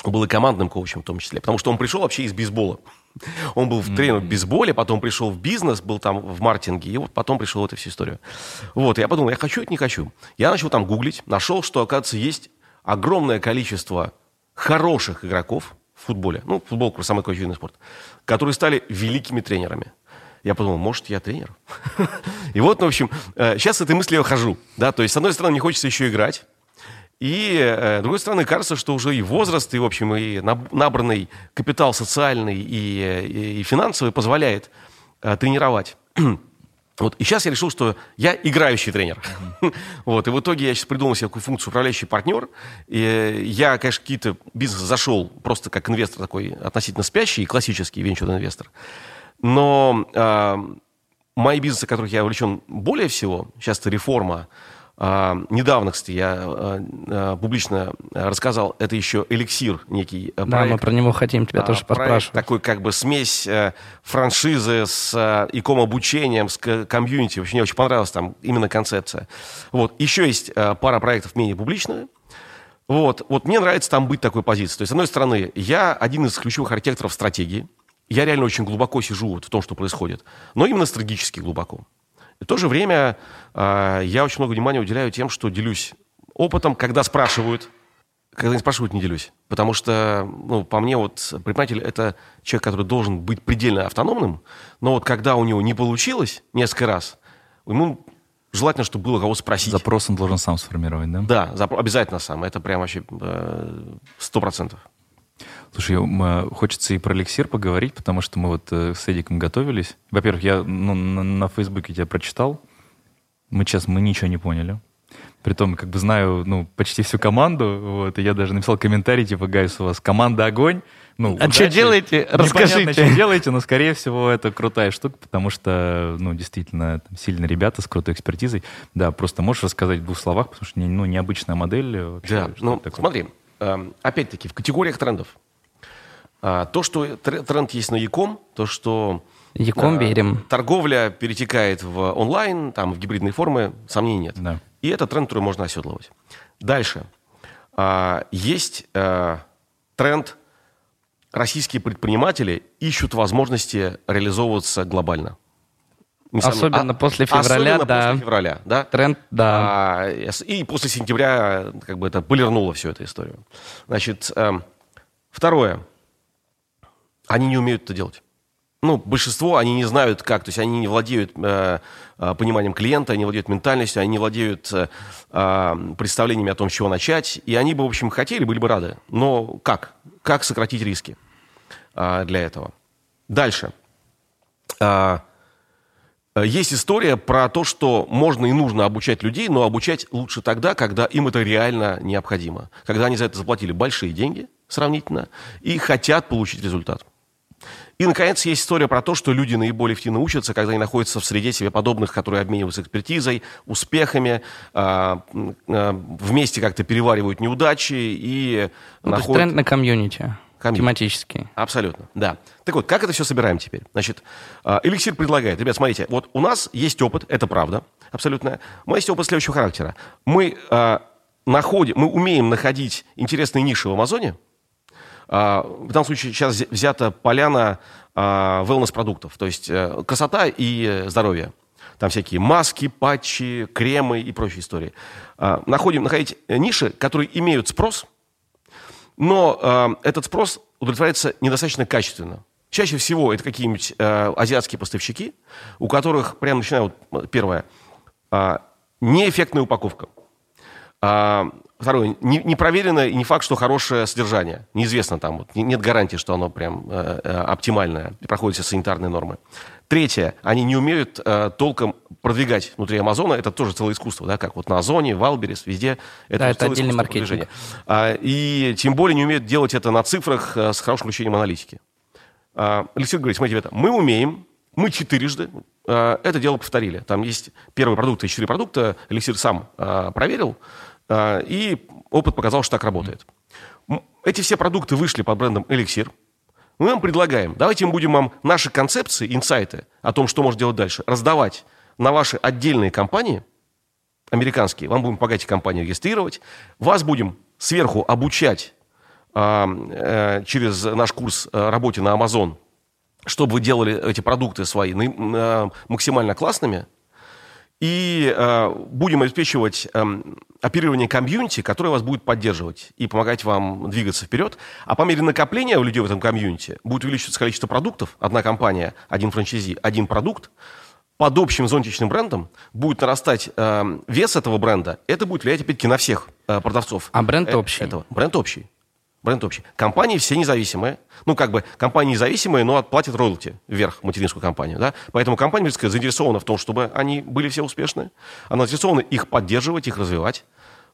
Он был и командным коучем в том числе, потому что он пришел вообще из бейсбола. <laughs> Он был в тренер в бейсболе, потом пришел в бизнес, был там в маркетинге, и вот потом пришел в эту всю историю. Вот, я подумал, я хочу это, не хочу. Я начал там гуглить, нашел, что, оказывается, есть огромное количество хороших игроков в футболе, ну, футбол – самый крутой спорт, которые стали великими тренерами. Я подумал, может, я тренер? <laughs> И вот, в общем, сейчас с этой мыслью я хожу. Да? То есть, с одной стороны, мне хочется еще играть. И, э, с другой стороны, кажется, что уже и возраст, и, в общем, и набранный капитал социальный и, и, и финансовый позволяет э, тренировать. <clears throat> Вот, и сейчас я решил, что я играющий тренер. <laughs> вот, и в итоге я сейчас придумал себе такую функцию управляющий партнер. И я, конечно, какие-то бизнесы зашел просто как инвестор такой относительно спящий, классический венчурный инвестор. Но э, мои бизнесы, которых я увлечен более всего, сейчас это реформа, Uh, недавно, кстати, я uh, публично рассказал, это еще эликсир некий проект. Да, мы про него хотим тебя тоже поспрашивать. Такой как бы смесь франшизы с иком-обучением, с комьюнити. Вообще мне очень понравилась там именно концепция. Вот. Еще есть пара проектов менее публичные. Вот. вот мне нравится там быть такой позиции. То есть, с одной стороны, я один из ключевых архитекторов стратегии я реально очень глубоко сижу вот в том, что происходит, но именно стратегически глубоко. И в то же время э, я очень много внимания уделяю тем, что делюсь опытом, когда спрашивают, когда не спрашивают, не делюсь. Потому что, ну, по мне, вот предприниматель – это человек, который должен быть предельно автономным, но вот когда у него не получилось несколько раз, ему желательно, чтобы было кого спросить. Запрос он должен сам сформировать, да? Да, обязательно сам. Это прям вообще э, сто процентов. Слушай, хочется и про эликсир поговорить, потому что мы вот э, с Эдиком готовились. Во-первых, я ну, на, на Фейсбуке тебя прочитал. Мы сейчас мы ничего не поняли. Притом, как бы знаю, ну, почти всю команду, вот, и я даже написал комментарий, типа, гайс, у вас команда огонь, ну, а удачи. что делаете? Расскажите. что делаете, но, скорее всего, это крутая штука, потому что, ну, действительно, там сильные ребята с крутой экспертизой. Да, просто можешь рассказать в двух словах, потому что, ну, необычная модель. Вообще, да, ну, такое? смотри, э, опять-таки, в категориях трендов. А, то, что тренд есть на Яком, то, что Яком верим. торговля перетекает в онлайн, там, в гибридные формы, сомнений нет. Да. И это тренд, который можно оседлывать. Дальше. А, есть а, тренд, российские предприниматели ищут возможности реализовываться глобально. Особенно а, после февраля, особенно да. после февраля, да. Тренд, да. А, и после сентября как бы это полирнуло всю эту историю. Значит, э, второе они не умеют это делать. Ну, большинство, они не знают как, то есть они не владеют э, э, пониманием клиента, они владеют ментальностью, они не владеют э, э, представлениями о том, с чего начать, и они бы, в общем, хотели, были бы рады. Но как? Как сократить риски э, для этого? Дальше. Э, есть история про то, что можно и нужно обучать людей, но обучать лучше тогда, когда им это реально необходимо. Когда они за это заплатили большие деньги сравнительно и хотят получить результат. И, наконец, есть история про то, что люди наиболее эффективно учатся, когда они находятся в среде себе подобных, которые обмениваются экспертизой, успехами, э, э, вместе как-то переваривают неудачи и ну, находят... тренд на комьюнити. комьюнити. Тематический. Абсолютно, да. Так вот, как это все собираем теперь? Значит, а, эликсир предлагает, ребят, смотрите, вот у нас есть опыт, это правда, абсолютно. Нас есть опыт следующего характера. Мы а, находим, мы умеем находить интересные ниши в Амазоне. А, в данном случае сейчас взята поляна а, wellness-продуктов, то есть а, красота и здоровье. Там всякие маски, патчи, кремы и прочие истории. А, находим, находить ниши, которые имеют спрос – но э, этот спрос удовлетворяется недостаточно качественно. Чаще всего это какие-нибудь э, азиатские поставщики, у которых, прямо начинаю, вот, первое, э, неэффектная упаковка. А, второе, не, не проверено и не факт, что хорошее содержание. Неизвестно там, вот, нет гарантии, что оно прям э, э, оптимальное проходит все санитарные нормы. Третье, они не умеют э, толком продвигать внутри Амазона. Это тоже целое искусство, да, как вот на Озоне, Wildberries, везде. Это, да, это отдельный маркетинг. А, и тем более не умеют делать это на цифрах э, с хорошим включением аналитики. А, Алексей говорит, смотрите, ребята, мы умеем, мы четырежды э, это дело повторили. Там есть первый продукт и четыре продукта. Эликсир сам э, проверил, и опыт показал, что так работает. Эти все продукты вышли под брендом Эликсир. Мы вам предлагаем, давайте мы будем вам наши концепции, инсайты о том, что можно делать дальше, раздавать на ваши отдельные компании, американские, вам будем помогать эти компании регистрировать, вас будем сверху обучать э, э, через наш курс э, работе на Amazon, чтобы вы делали эти продукты свои э, максимально классными – и э, будем обеспечивать э, оперирование комьюнити, которое вас будет поддерживать и помогать вам двигаться вперед. А по мере накопления у людей в этом комьюнити будет увеличиваться количество продуктов. Одна компания, один франчайзи, один продукт. Под общим зонтичным брендом будет нарастать э, вес этого бренда. Это будет влиять, опять-таки, на всех э, продавцов. А бренд э, общий? Этого. Бренд общий. Бренд общий. Компании все независимые. Ну, как бы, компании независимые, но отплатят роялти вверх материнскую компанию. Да? Поэтому компания, сказать, заинтересована в том, чтобы они были все успешны. Она заинтересована их поддерживать, их развивать.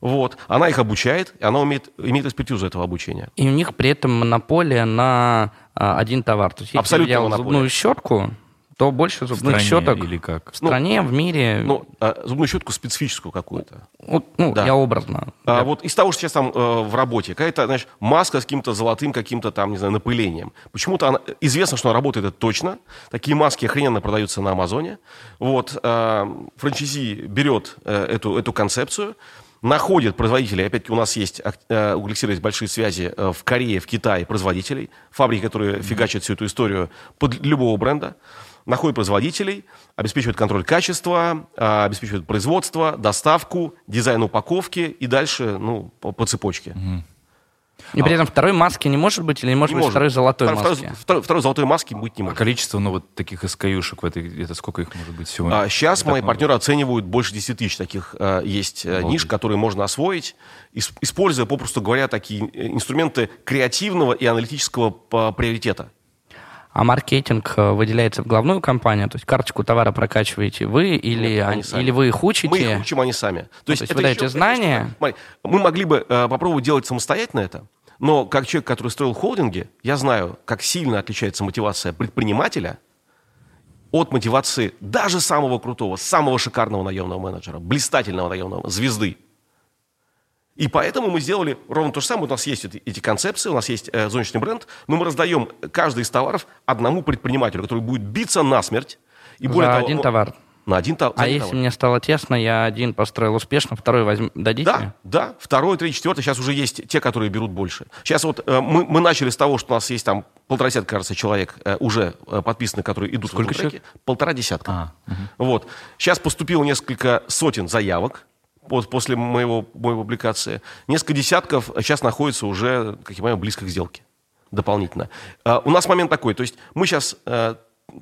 Вот. Она их обучает, и она умеет, имеет экспертизу этого обучения. И у них при этом монополия на а, один товар. То есть, если Абсолютно я взял зубную щетку, то больше зубных щеток или как? в стране, ну, в мире. Ну, а, зубную щетку специфическую какую-то. Вот, ну, да. я образно. А, да. Вот из того, что сейчас там э, в работе, какая-то, знаешь, маска с каким-то золотым, каким-то там, не знаю, напылением. Почему-то она, известно, что она работает это точно. Такие маски охрененно продаются на Амазоне. Вот, э, франчайзи берет э, эту, эту концепцию, находит производителей, опять-таки у нас есть, э, у Гликсира есть большие связи э, в Корее, в Китае производителей, фабрики, которые фигачат всю эту историю под любого бренда находит производителей, обеспечивает контроль качества, а, обеспечивает производство, доставку, дизайн упаковки и дальше ну, по, по цепочке. И при этом второй маски не может быть или не может не быть может. второй золотой второй, маски? Второй, второй золотой маски быть не может. А количество ну, вот таких SKU-шек в этой, это сколько их может быть всего? А, сейчас мои много? партнеры оценивают больше 10 тысяч таких а, есть Обалдеть. ниш, которые можно освоить, используя, попросту говоря, такие э, инструменты креативного и аналитического приоритета а маркетинг э, выделяется в главную компанию, то есть карточку товара прокачиваете вы или, Нет, они они, или вы их учите? Мы их учим, они сами. То ну, есть, то есть вы даете еще, знания? Это, мы могли бы э, попробовать делать самостоятельно это, но как человек, который строил холдинги, я знаю, как сильно отличается мотивация предпринимателя от мотивации даже самого крутого, самого шикарного наемного менеджера, блистательного наемного, звезды. И поэтому мы сделали ровно то же самое. У нас есть эти, концепции, у нас есть э, бренд, но мы раздаем каждый из товаров одному предпринимателю, который будет биться насмерть. И более За того, один товар. На один, а один если товар. мне стало тесно, я один построил успешно, второй возьм... дадите? Да, да, второй, третий, четвертый. Сейчас уже есть те, которые берут больше. Сейчас вот э, мы, мы начали с того, что у нас есть там полтора десятка, кажется, человек э, уже э, подписаны, которые идут Сколько в треке. Полтора десятка. А, угу. Вот. Сейчас поступило несколько сотен заявок после моего, моей публикации. Несколько десятков сейчас находится уже, как я понимаю, близко к сделке дополнительно. Uh, у нас момент такой, то есть мы сейчас, uh,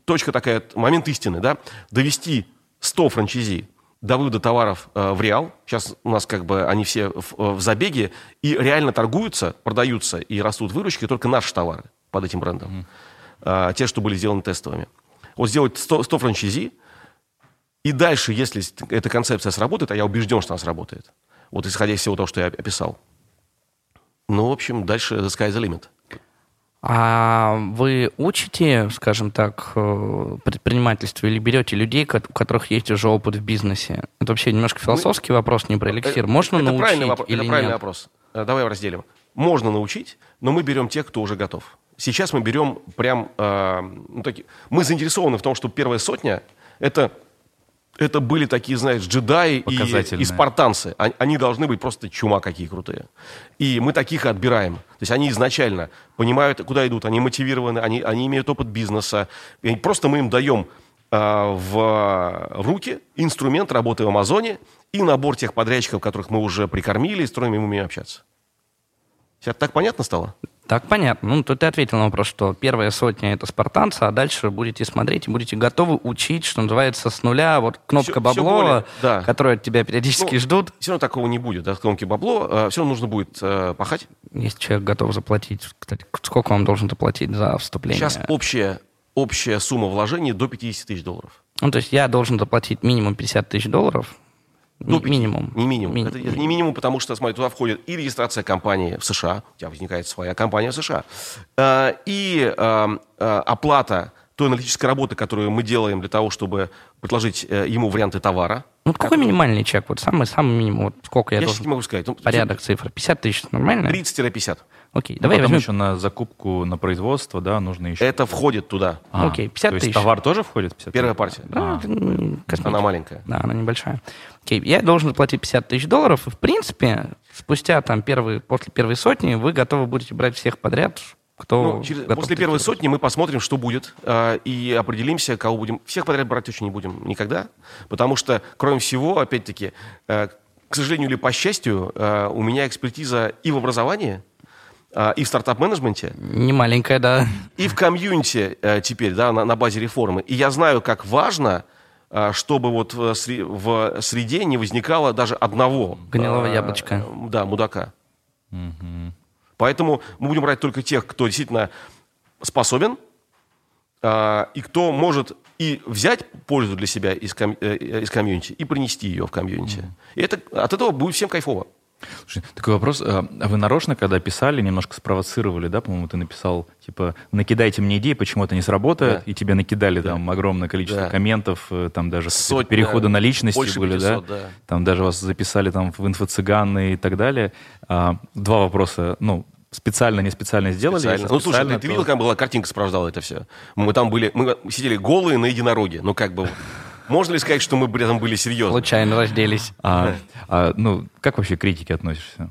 точка такая, момент истины, да, довести 100 франчайзи до вывода товаров uh, в реал. Сейчас у нас как бы они все в, в забеге и реально торгуются, продаются и растут выручки только наши товары под этим брендом. Mm. Те, что были сделаны тестовыми. Вот сделать 100, 100 франчайзи, и дальше, если эта концепция сработает, а я убежден, что она сработает, вот исходя из всего того, что я описал, ну, в общем, дальше the sky the limit. А вы учите, скажем так, э, предпринимательство или берете людей, у которых есть уже опыт в бизнесе? Это вообще немножко философский Мы... вопрос, не про эликсир. Можно это научить правильный вопрос, или Это правильный нет? вопрос. Э, давай разделим. можно научить, но мы берем тех, кто уже готов. Сейчас мы берем прям... Э, ну, таки, мы заинтересованы в том, что первая сотня – это это были такие, знаешь, джедаи и, и спартанцы. Они должны быть просто чума какие крутые. И мы таких отбираем. То есть они изначально понимают, куда идут, они мотивированы, они, они имеют опыт бизнеса. И просто мы им даем э, в руки инструмент работы в Амазоне и набор тех подрядчиков, которых мы уже прикормили, и строим им умеем общаться. Сейчас так понятно стало? Так понятно. Ну, тут ты ответил на вопрос, что первая сотня это спартанцы, а дальше будете смотреть и будете готовы учить, что называется, с нуля. Вот кнопка все, бабло, все более, да. которую от тебя периодически ну, ждут. Все равно такого не будет, да, кнопки бабло. Э, все равно нужно будет э, пахать. Если человек готов заплатить, кстати, сколько вам должен заплатить за вступление? Сейчас общая, общая сумма вложений до 50 тысяч долларов. Ну, то есть я должен заплатить минимум 50 тысяч долларов, ну, минимум. Не минимум. Ми- это, это не минимум, потому что, смотри, туда входит и регистрация компании в США, у тебя возникает своя компания в США, э, и э, э, оплата той аналитической работы, которую мы делаем для того, чтобы предложить э, ему варианты товара. Ну, какой минимальный чек? Вот самый, самый минимум. Вот сколько я, я должен... не могу сказать. Ну, Порядок цифр. 50 тысяч нормально? 30-50. Окей, давай Потом возьмем... еще на закупку, на производство, да, нужно еще... Это входит туда. А, Окей, 50 то тысяч. То есть товар тоже входит в 50 Первая партия. Да, а. Она маленькая. Да, она небольшая. Окей, я должен заплатить 50 тысяч долларов, и, в принципе, спустя там первые, после первой сотни вы готовы будете брать всех подряд, кто ну, через, после первой сотни мы посмотрим, что будет, э, и определимся, кого будем. Всех подряд брать точно не будем никогда, потому что, кроме всего, опять-таки, э, к сожалению или по счастью, э, у меня экспертиза и в образовании, и в стартап-менеджменте. Не маленькая, да. И в комьюнити э, теперь, да, на, на базе реформы. И я знаю, как важно, э, чтобы вот в, среде не возникало даже одного... Гнилого э, яблочка. Да, мудака. Угу. Поэтому мы будем брать только тех, кто действительно способен, и кто может и взять пользу для себя из, ком, из комьюнити, и принести ее в комьюнити. Mm-hmm. И это, от этого будет всем кайфово. Слушай, такой вопрос. А, а вы нарочно, когда писали, немножко спровоцировали, да, по-моему, ты написал, типа, накидайте мне идеи, почему это не сработает, да. и тебе накидали да. там огромное количество да. комментов, э, там даже Сотня, переходы на личности были, 500, да? да? Там даже вас записали там в инфо-цыганы и так далее. А, два вопроса, ну, специально, не специально сделали. Специально. Ну, слушай, ты, ты видел, как была картинка сопровождала это все? Мы там были, мы сидели голые на единороге. Ну, как бы, можно ли сказать, что мы при этом были серьезны? Случайно разделись. А, а, ну, как вообще к критике относишься?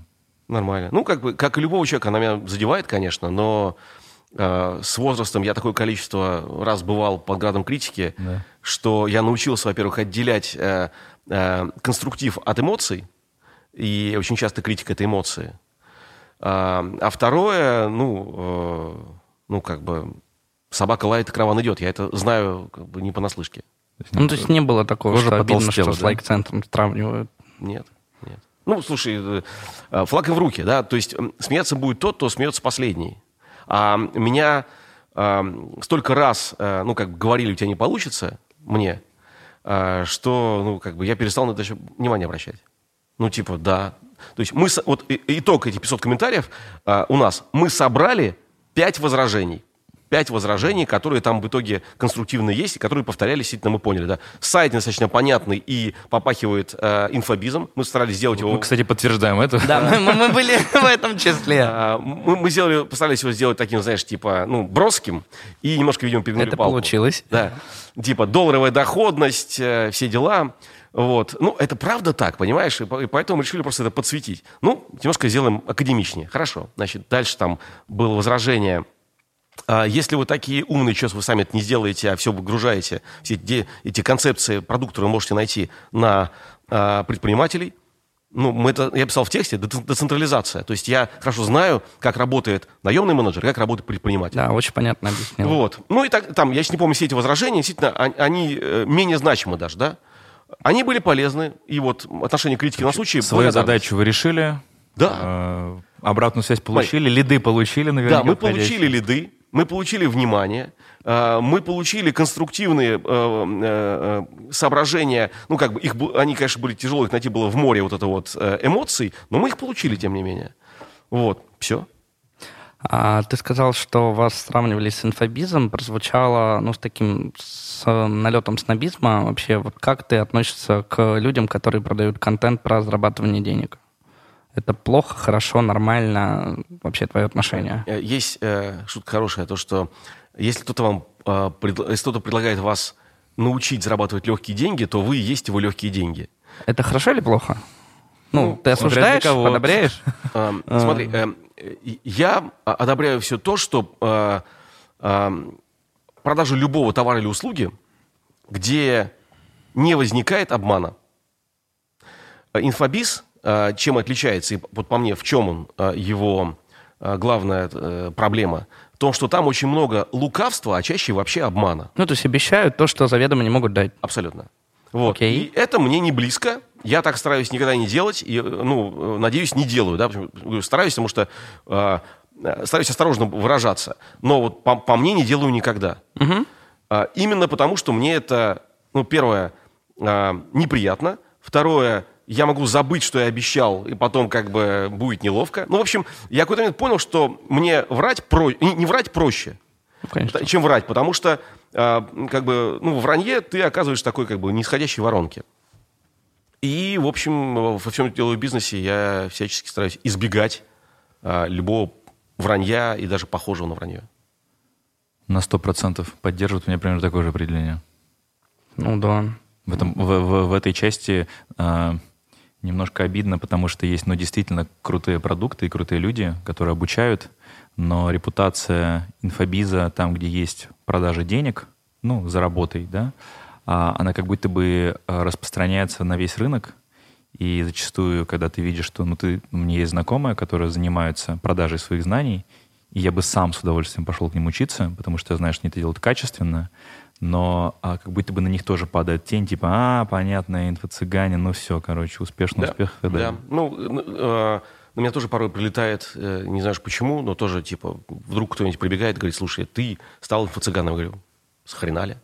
Нормально. Ну, как бы, как и любого человека, она меня задевает, конечно, но э, с возрастом я такое количество раз бывал под градом критики, да. что я научился, во-первых, отделять э, э, конструктив от эмоций, и очень часто критика — это эмоции. А, а второе, ну, э, ну, как бы, собака лает, и караван идет. Я это знаю как бы не понаслышке. Ну, то есть не было такого, что обидно, что да? с лайк-центром сравнивают? Нет, нет. Ну, слушай, э, флаг в руки, да, то есть смеяться будет тот, кто смеется последний. А меня а, столько раз, а, ну, как бы говорили, у тебя не получится, мне, а, что, ну, как бы я перестал на это еще внимание обращать. Ну, типа, да. То есть мы, вот итог этих 500 комментариев а, у нас. Мы собрали 5 возражений. Пять возражений, которые там в итоге конструктивно есть, и которые повторялись, действительно, мы поняли. Да. Сайт достаточно понятный и попахивает э, инфобизом. Мы старались сделать его... Мы, кстати, подтверждаем это. Да, <laughs> мы, мы были <laughs> в этом числе. А, мы, мы сделали, постарались его сделать таким, знаешь, типа, ну, броским, и немножко, видимо, перегнули Это палку. получилось. Да. Типа долларовая доходность, э, все дела. Вот. Ну, это правда так, понимаешь? И поэтому мы решили просто это подсветить. Ну, немножко сделаем академичнее. Хорошо. Значит, дальше там было возражение если вы такие умные, что вы сами это не сделаете, а все выгружаете, все эти, эти концепции, продукты вы можете найти на а, предпринимателей, ну, мы это, я писал в тексте, децентрализация. То есть я хорошо знаю, как работает наемный менеджер, как работает предприниматель. Да, очень понятно объяснил. Вот. Ну и так, там, я сейчас не помню все эти возражения, действительно, они, они э, менее значимы даже, да? Они были полезны, и вот отношение критики на случай... Свою задачу вы решили? Да. Э, обратную связь получили, лиды получили, наверное. Да, мы получили лиды, мы получили внимание, э, мы получили конструктивные э, соображения, ну, как бы, их, они, конечно, были тяжелые, их найти было в море вот это вот эмоций, но мы их получили, тем не менее. Вот, все. А ты сказал, что вас сравнивали с инфобизом, прозвучало, ну, с таким с налетом снобизма. Вообще, вот как ты относишься к людям, которые продают контент про зарабатывание денег? Это плохо, хорошо, нормально? Вообще твое отношение? Э, есть э, шутка хорошая, то, что если кто-то вам, э, пред, если кто-то предлагает вас научить зарабатывать легкие деньги, то вы и есть его легкие деньги. Это хорошо или плохо? Ну, ну ты осуждаешь, одобряешь? <laughs> Э, смотри, э, я одобряю все то, что э, продажа любого товара или услуги, где не возникает обмана. Инфобиз Э, чем отличается, и вот по мне, в чем он, э, его э, главная проблема? В том, что там очень много лукавства, а чаще вообще обмана. Ну, то есть обещают то, что заведомо не могут дать. Абсолютно. Вот. Okay. И это мне не близко. Я так стараюсь никогда не делать. И, ну, надеюсь, не делаю. Да? Стараюсь, потому что э, стараюсь осторожно выражаться. Но вот по, по мне не делаю никогда. Uh-huh. Э, именно потому, что мне это, ну, первое, э, неприятно. Второе, я могу забыть, что я обещал, и потом как бы будет неловко. Ну, в общем, я какой-то момент понял, что мне врать про... не, не врать проще, ну, чем врать, потому что э, как бы, ну, в вранье ты оказываешь такой как бы нисходящей воронке. И, в общем, во всем делаю бизнесе я всячески стараюсь избегать э, любого вранья и даже похожего на вранье. На сто процентов поддерживают меня примерно такое же определение. Ну да. В, этом, в, в, в этой части э, немножко обидно, потому что есть, ну, действительно крутые продукты и крутые люди, которые обучают, но репутация инфобиза там, где есть продажа денег, ну, за работой, да, а она как будто бы а, распространяется на весь рынок, и зачастую, когда ты видишь, что, ну, ты, у меня есть знакомая, которая занимается продажей своих знаний, и я бы сам с удовольствием пошел к ним учиться, потому что я знаю, что они это делают качественно, но а, как будто бы на них тоже падает тень, типа, а, понятно, инфо-цыгане, ну все, короче, успешный да, успех. Да, да. ну, э, на меня тоже порой прилетает, э, не знаешь почему, но тоже, типа, вдруг кто-нибудь прибегает и говорит, слушай, ты стал инфо-цыганом. Я говорю, схрена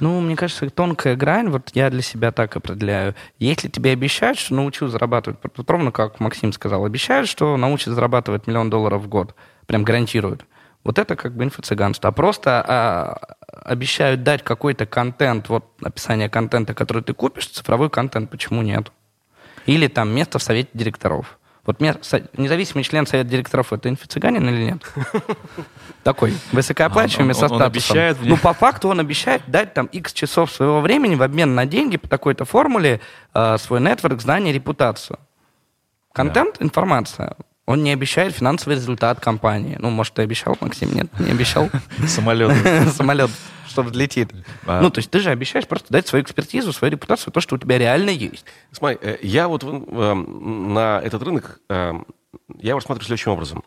Ну, мне кажется, тонкая грань, вот я для себя так определяю. Если тебе обещают, что научу зарабатывать, ровно как Максим сказал, обещают, что научат зарабатывать миллион долларов в год, прям гарантируют. Вот это как бы инфо-цыганство. А просто а, обещают дать какой-то контент, вот описание контента, который ты купишь, цифровой контент, почему нет? Или там место в совете директоров. Вот независимый член совета директоров это инфо-цыганин или нет? <laughs> Такой высокооплачиваемый со статусом. обещает Ну, по факту он обещает дать там X часов своего времени в обмен на деньги по такой-то формуле э, свой нетворк, знания, репутацию. Контент, информация. Он не обещает финансовый результат компании. Ну, может, ты обещал, Максим? Нет, не обещал. Самолет. Самолет, что взлетит. А. Ну, то есть ты же обещаешь просто дать свою экспертизу, свою репутацию, то, что у тебя реально есть. Смотри, э, я вот эм, на этот рынок, эм, я его рассматриваю следующим образом.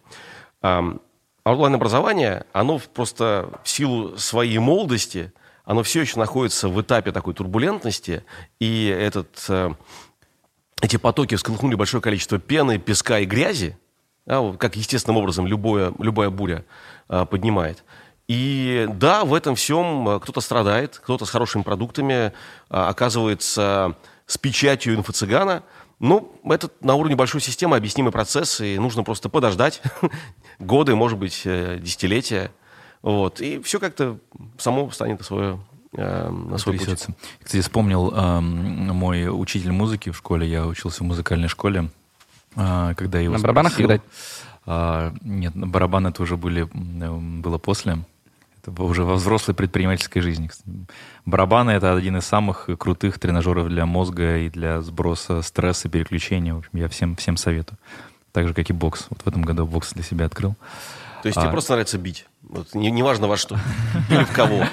Онлайн-образование, оно просто в силу своей молодости, оно все еще находится в этапе такой турбулентности, и этот, э, эти потоки всколыхнули большое количество пены, песка и грязи, как естественным образом любое, любая буря а, поднимает. И да, в этом всем а, кто-то страдает, кто-то с хорошими продуктами а, оказывается с печатью инфо-цыгана. Ну, это на уровне большой системы объяснимый процесс, и нужно просто подождать <laughs> годы, может быть, э, десятилетия. Вот, и все как-то само станет свое э, на свой путь. Кстати, вспомнил э, мой учитель музыки в школе, я учился в музыкальной школе. А, когда его На барабанах спросил, играть? А, нет, барабаны это уже были, было после. Это уже во взрослой предпринимательской жизни. Барабаны — это один из самых крутых тренажеров для мозга и для сброса стресса, переключения. В общем, я всем, всем советую. Так же, как и бокс. Вот в этом году бокс для себя открыл. То есть а... тебе просто нравится бить? Вот, не, не важно во что. Или в кого.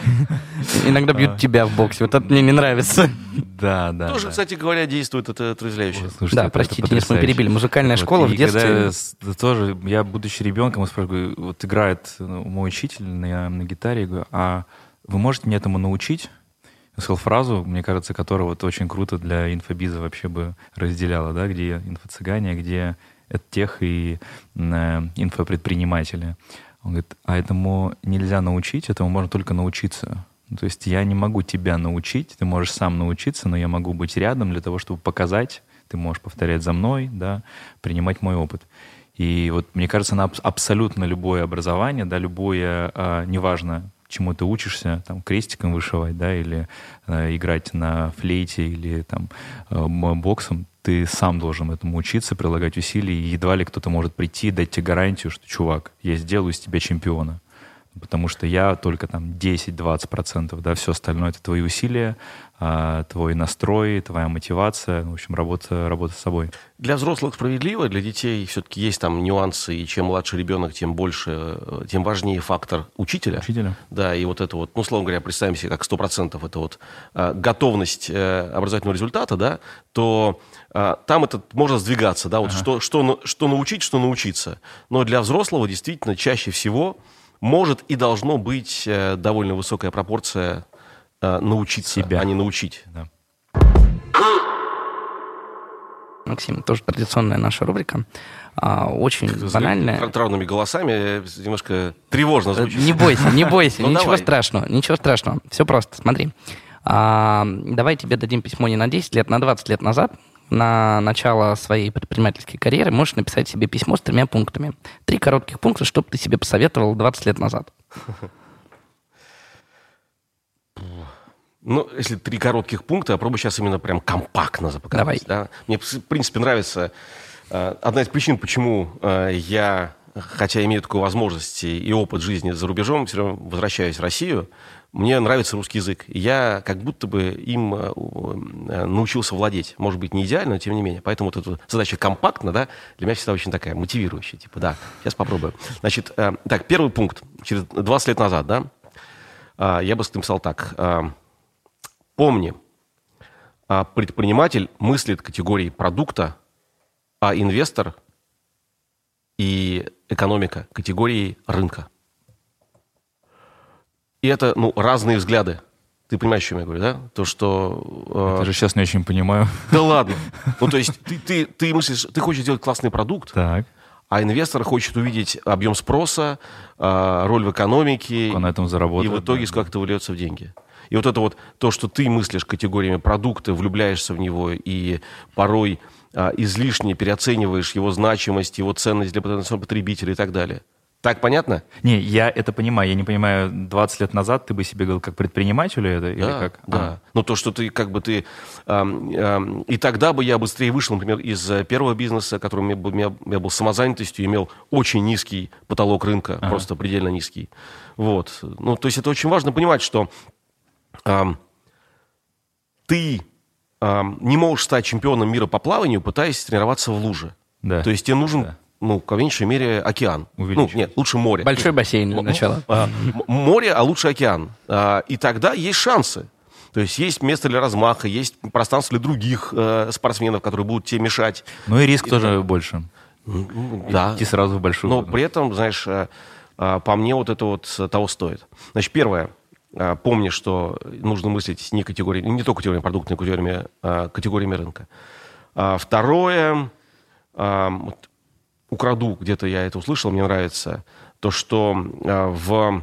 Иногда бьют тебя в боксе. Вот это мне не нравится. Да, да. Тоже, да. кстати говоря, действует это отрезвляюще. Слушайте, да, простите, если мы перебили. Музыкальная вот, школа в детстве... Когда тоже, я, будучи ребенком, спрашиваю, вот играет ну, мой учитель на, на гитаре, я говорю, а вы можете мне этому научить? Я сказал фразу, мне кажется, которая вот очень круто для инфобиза вообще бы разделяла, да, где инфо-цыгане, где это тех и э, инфопредприниматели. Он говорит, а этому нельзя научить, этому можно только научиться. Ну, то есть я не могу тебя научить, ты можешь сам научиться, но я могу быть рядом для того, чтобы показать, ты можешь повторять за мной, да, принимать мой опыт. И вот мне кажется, на абсолютно любое образование, да, любое, а, неважно, чему ты учишься, там, крестиком вышивать, да, или э, играть на флейте, или там э, боксом, ты сам должен этому учиться, прилагать усилия, и едва ли кто-то может прийти и дать тебе гарантию, что, чувак, я сделаю из тебя чемпиона. Потому что я только там 10-20%, да, все остальное это твои усилия, а, твой настрой, твоя мотивация, в общем, работа, работа с собой. Для взрослых справедливо, для детей все-таки есть там нюансы, и чем младше ребенок, тем больше, э, тем важнее фактор учителя. Учителя. Да, и вот это вот, ну, словом говоря, представим себе как 100% это вот э, готовность э, образовательного результата, да, то там это можно сдвигаться, да, вот ага. что, что, что научить, что научиться. Но для взрослого действительно чаще всего может и должно быть довольно высокая пропорция э, научиться, Себя. а не научить. Да. Максим, тоже традиционная наша рубрика. А, очень С банальная. Травными голосами немножко тревожно звучит. Не бойся, не бойся, ну, ничего страшного, ничего страшного. Все просто, смотри. А, давай тебе дадим письмо не на 10 лет, на 20 лет назад, на начало своей предпринимательской карьеры можешь написать себе письмо с тремя пунктами. Три коротких пункта, что бы ты себе посоветовал 20 лет назад. Ну, если три коротких пункта, я пробую сейчас именно прям компактно запаковать. Давай. Да? Мне, в принципе, нравится... Э, одна из причин, почему э, я, хотя имею такую возможность и опыт жизни за рубежом, все равно возвращаюсь в Россию, мне нравится русский язык. Я как будто бы им э, научился владеть. Может быть, не идеально, но тем не менее. Поэтому вот эта задача компактно, да, для меня всегда очень такая мотивирующая. Типа, да, сейчас попробую. Значит, так, первый пункт. Через 20 лет назад, да, я бы написал так Помни, предприниматель мыслит категории продукта, а инвестор и экономика категории рынка. И это ну, разные взгляды. Ты понимаешь, о чем я говорю, да? То, что... Э... Это же сейчас не очень понимаю. Да ладно. Ну, то есть ты, ты, ты мыслишь, ты хочешь сделать классный продукт, так. а инвестор хочет увидеть объем спроса, э, роль в экономике. Он на этом заработает. И в итоге да. как это выльется в деньги. И вот это вот то, что ты мыслишь категориями продукта, влюбляешься в него и порой излишне переоцениваешь его значимость, его ценность для потенциального потребителя и так далее. Так понятно? Не, я это понимаю. Я не понимаю, 20 лет назад ты бы себе говорил как предпринимателю это да, или как? Да, а. Ну, то, что ты как бы ты... Эм, эм, и тогда бы я быстрее вышел, например, из э, первого бизнеса, который у меня, был, у меня был самозанятостью, имел очень низкий потолок рынка, ага. просто предельно низкий. Вот. Ну, то есть это очень важно понимать, что ты не можешь стать чемпионом мира по плаванию, пытаясь тренироваться в луже. Да. То есть тебе нужен да ну, по меньшей мере, океан. Ну, нет, лучше море. Большой бассейн для начала. А, море, а лучше океан. А, и тогда есть шансы. То есть есть место для размаха, есть пространство для других э, спортсменов, которые будут тебе мешать. Ну и риск и, тоже больше. Да. Идти сразу в большую. Но при этом, знаешь, э, э, по мне вот это вот того стоит. Значит, первое – а, помни, что нужно мыслить не, категории, не только категориями продукта, но категориями, а, категориями рынка. А, второе, вот, украду, где-то я это услышал, мне нравится, то, что в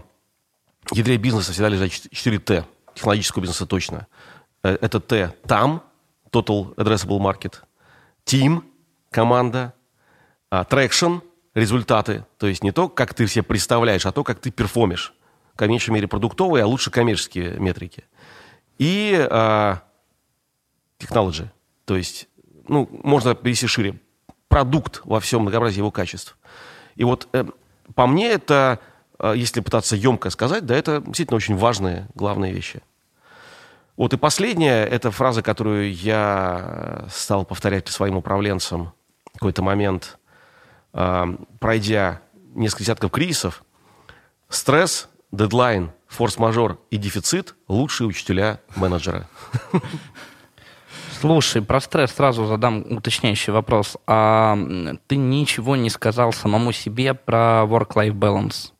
ядре бизнеса всегда лежат 4 Т, технологического бизнеса точно. Э, это Т – там, Total Addressable Market, Team – команда, Traction – результаты, то есть не то, как ты себе представляешь, а то, как ты перформишь по мере, продуктовые, а лучше коммерческие метрики. И а, technology, то есть, ну, можно перевести шире, продукт во всем многообразии его качеств. И вот э, по мне это, э, если пытаться емко сказать, да, это действительно очень важные, главные вещи. Вот и последняя, это фраза, которую я стал повторять своим управленцам в какой-то момент, э, пройдя несколько десятков кризисов. Стресс дедлайн, форс-мажор и дефицит – лучшие учителя менеджера. Слушай, про стресс сразу задам уточняющий вопрос. А ты ничего не сказал самому себе про work-life balance?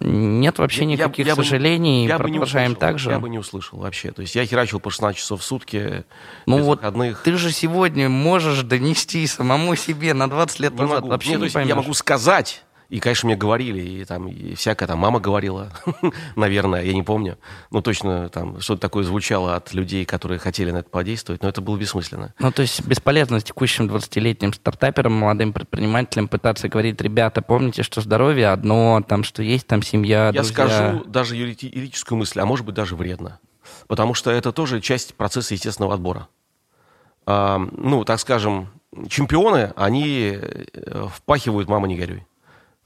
Нет вообще никаких я, сожалений, я продолжаем услышал, так же? Я бы не услышал вообще. То есть я херачил по 16 часов в сутки, ну вот выходных. Ты же сегодня можешь донести самому себе на 20 лет не назад. Могу. Вообще Нет, не Я могу сказать, и, конечно, мне говорили, и там и всякая там мама говорила, <laughs> наверное, я не помню. Ну, точно там что-то такое звучало от людей, которые хотели на это подействовать, но это было бессмысленно. Ну, то есть бесполезно текущим 20-летним стартаперам, молодым предпринимателям пытаться говорить, ребята, помните, что здоровье одно, там, что есть там семья, Я скажу даже юридическую мысль, а может быть даже вредно. Потому что это тоже часть процесса естественного отбора. ну, так скажем, чемпионы, они э, впахивают «мама, не горюй».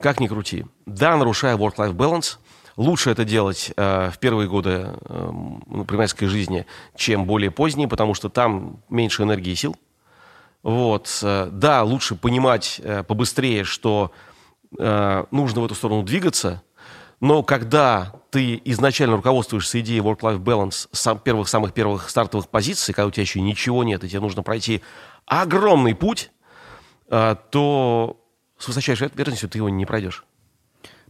Как ни крути. Да, нарушая work-life balance, лучше это делать э, в первые годы э, предпринимательской жизни, чем более поздние, потому что там меньше энергии и сил. Вот. Э, да, лучше понимать э, побыстрее, что э, нужно в эту сторону двигаться, но когда ты изначально руководствуешься идеей work-life balance с первых, самых первых стартовых позиций, когда у тебя еще ничего нет, и тебе нужно пройти огромный путь, э, то с высочайшей вероятностью ты его не пройдешь.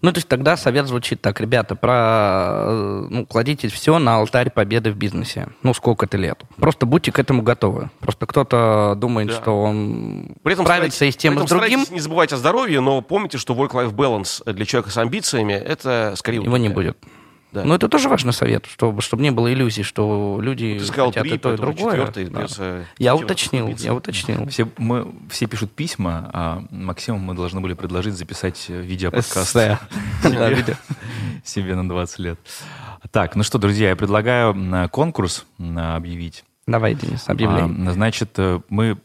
Ну, то есть тогда совет звучит так, ребята, про, э, ну, кладите все на алтарь победы в бизнесе. Ну, сколько-то лет. Просто будьте к этому готовы. Просто кто-то думает, да. что он при этом справится и с тем, и с другим. Не забывайте о здоровье, но помните, что work-life balance для человека с амбициями – это скорее... Его не будет. Да. Но это тоже важный совет, чтобы, чтобы не было иллюзий, что люди Ты сказал, хотят 3, и то, и другое. Да. Я уточнил, я уточнил. Все, мы, все пишут письма, а Максиму мы должны были предложить записать видеоподкаст <laughs> себе на 20 лет. Так, ну что, друзья, я предлагаю конкурс объявить. Давай, Денис, объявляй. Значит, э, мы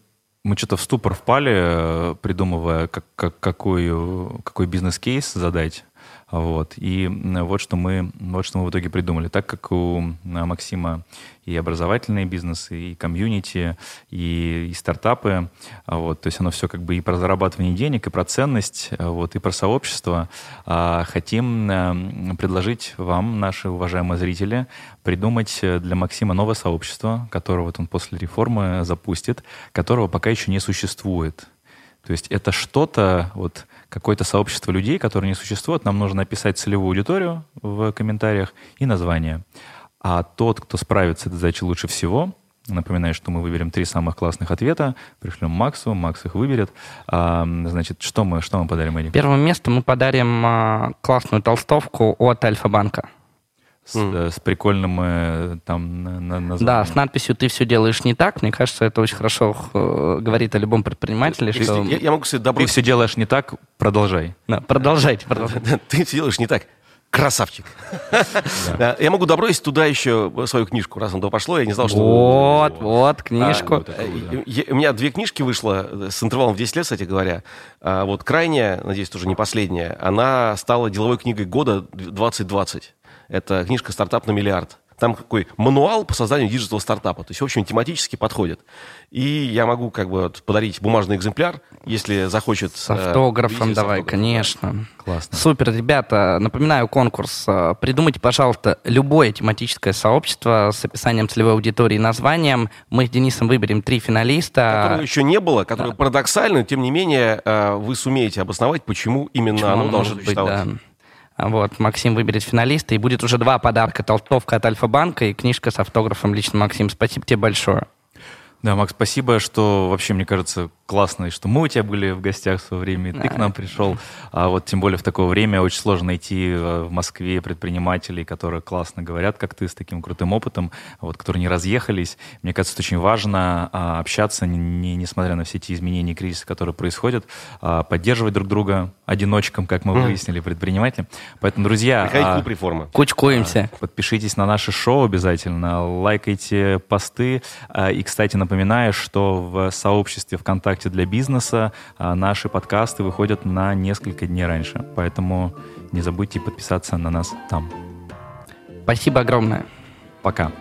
мы что-то в ступор впали, э, придумывая, как, как, какой, какой бизнес-кейс задать. Вот. И вот что, мы, вот что мы в итоге придумали. Так как у Максима и образовательные бизнесы, и комьюнити, и, и стартапы, вот, то есть оно все как бы и про зарабатывание денег, и про ценность, вот, и про сообщество. А хотим предложить вам, наши уважаемые зрители, придумать для Максима новое сообщество, которое вот он после реформы запустит, которого пока еще не существует. То есть это что-то, вот какое-то сообщество людей, которое не существует, нам нужно написать целевую аудиторию в комментариях и название. А тот, кто справится с этой задачей лучше всего, Напоминаю, что мы выберем три самых классных ответа, пришлем Максу, Макс их выберет. А, значит, что мы, что мы подарим, Эдик? Первым местом мы подарим а, классную толстовку от Альфа-банка. С, mm. с прикольным э, там названием. Да, с надписью «Ты все делаешь не так». Мне кажется, это очень хорошо э, говорит о любом предпринимателе. Если, что... я, я могу сказать, добро... Ты все делаешь не так, продолжай. Да, продолжайте, продолжайте. Ты все делаешь не так. Красавчик. <laughs> Я могу добросить туда еще свою книжку, раз он туда пошло, я не знал, что... Вот, вот, книжку. У меня две книжки вышло с интервалом в 10 лет, кстати говоря. А вот крайняя, надеюсь, тоже не последняя, она стала деловой книгой года 2020. Это книжка «Стартап на миллиард». Там какой мануал по созданию digital стартапа. То есть, в общем, тематически подходит. И я могу как бы подарить бумажный экземпляр, если захочет. С э, автографом э, давай, автографом. конечно. Классно. Супер, ребята. Напоминаю конкурс. Э, придумайте, пожалуйста, любое тематическое сообщество с описанием целевой аудитории и названием. Мы с Денисом выберем три финалиста. Которого еще не было, которые да. парадоксально, тем не менее, э, вы сумеете обосновать, почему именно почему оно должно быть. Да. Вот, Максим выберет финалиста, и будет уже два подарка. Толстовка от Альфа-банка и книжка с автографом лично Максим. Спасибо тебе большое. Да, Макс, спасибо, что вообще, мне кажется, классно, и что мы у тебя были в гостях в свое время, и ты к нам пришел. А вот тем более в такое время очень сложно найти э, в Москве предпринимателей, которые классно говорят, как ты, с таким крутым опытом, вот, которые не разъехались. Мне кажется, это очень важно а, общаться, не, несмотря на все эти изменения и кризисы, которые происходят, а, поддерживать друг друга одиночкам, как мы выяснили, предприниматели. Поэтому, друзья... Приходите а, клуб реформы. Кучкуемся. А, подпишитесь на наше шоу обязательно, лайкайте посты. А, и, кстати, напоминаю, Напоминаю, что в сообществе ВКонтакте для бизнеса а, наши подкасты выходят на несколько дней раньше. Поэтому не забудьте подписаться на нас там. Спасибо огромное. Пока.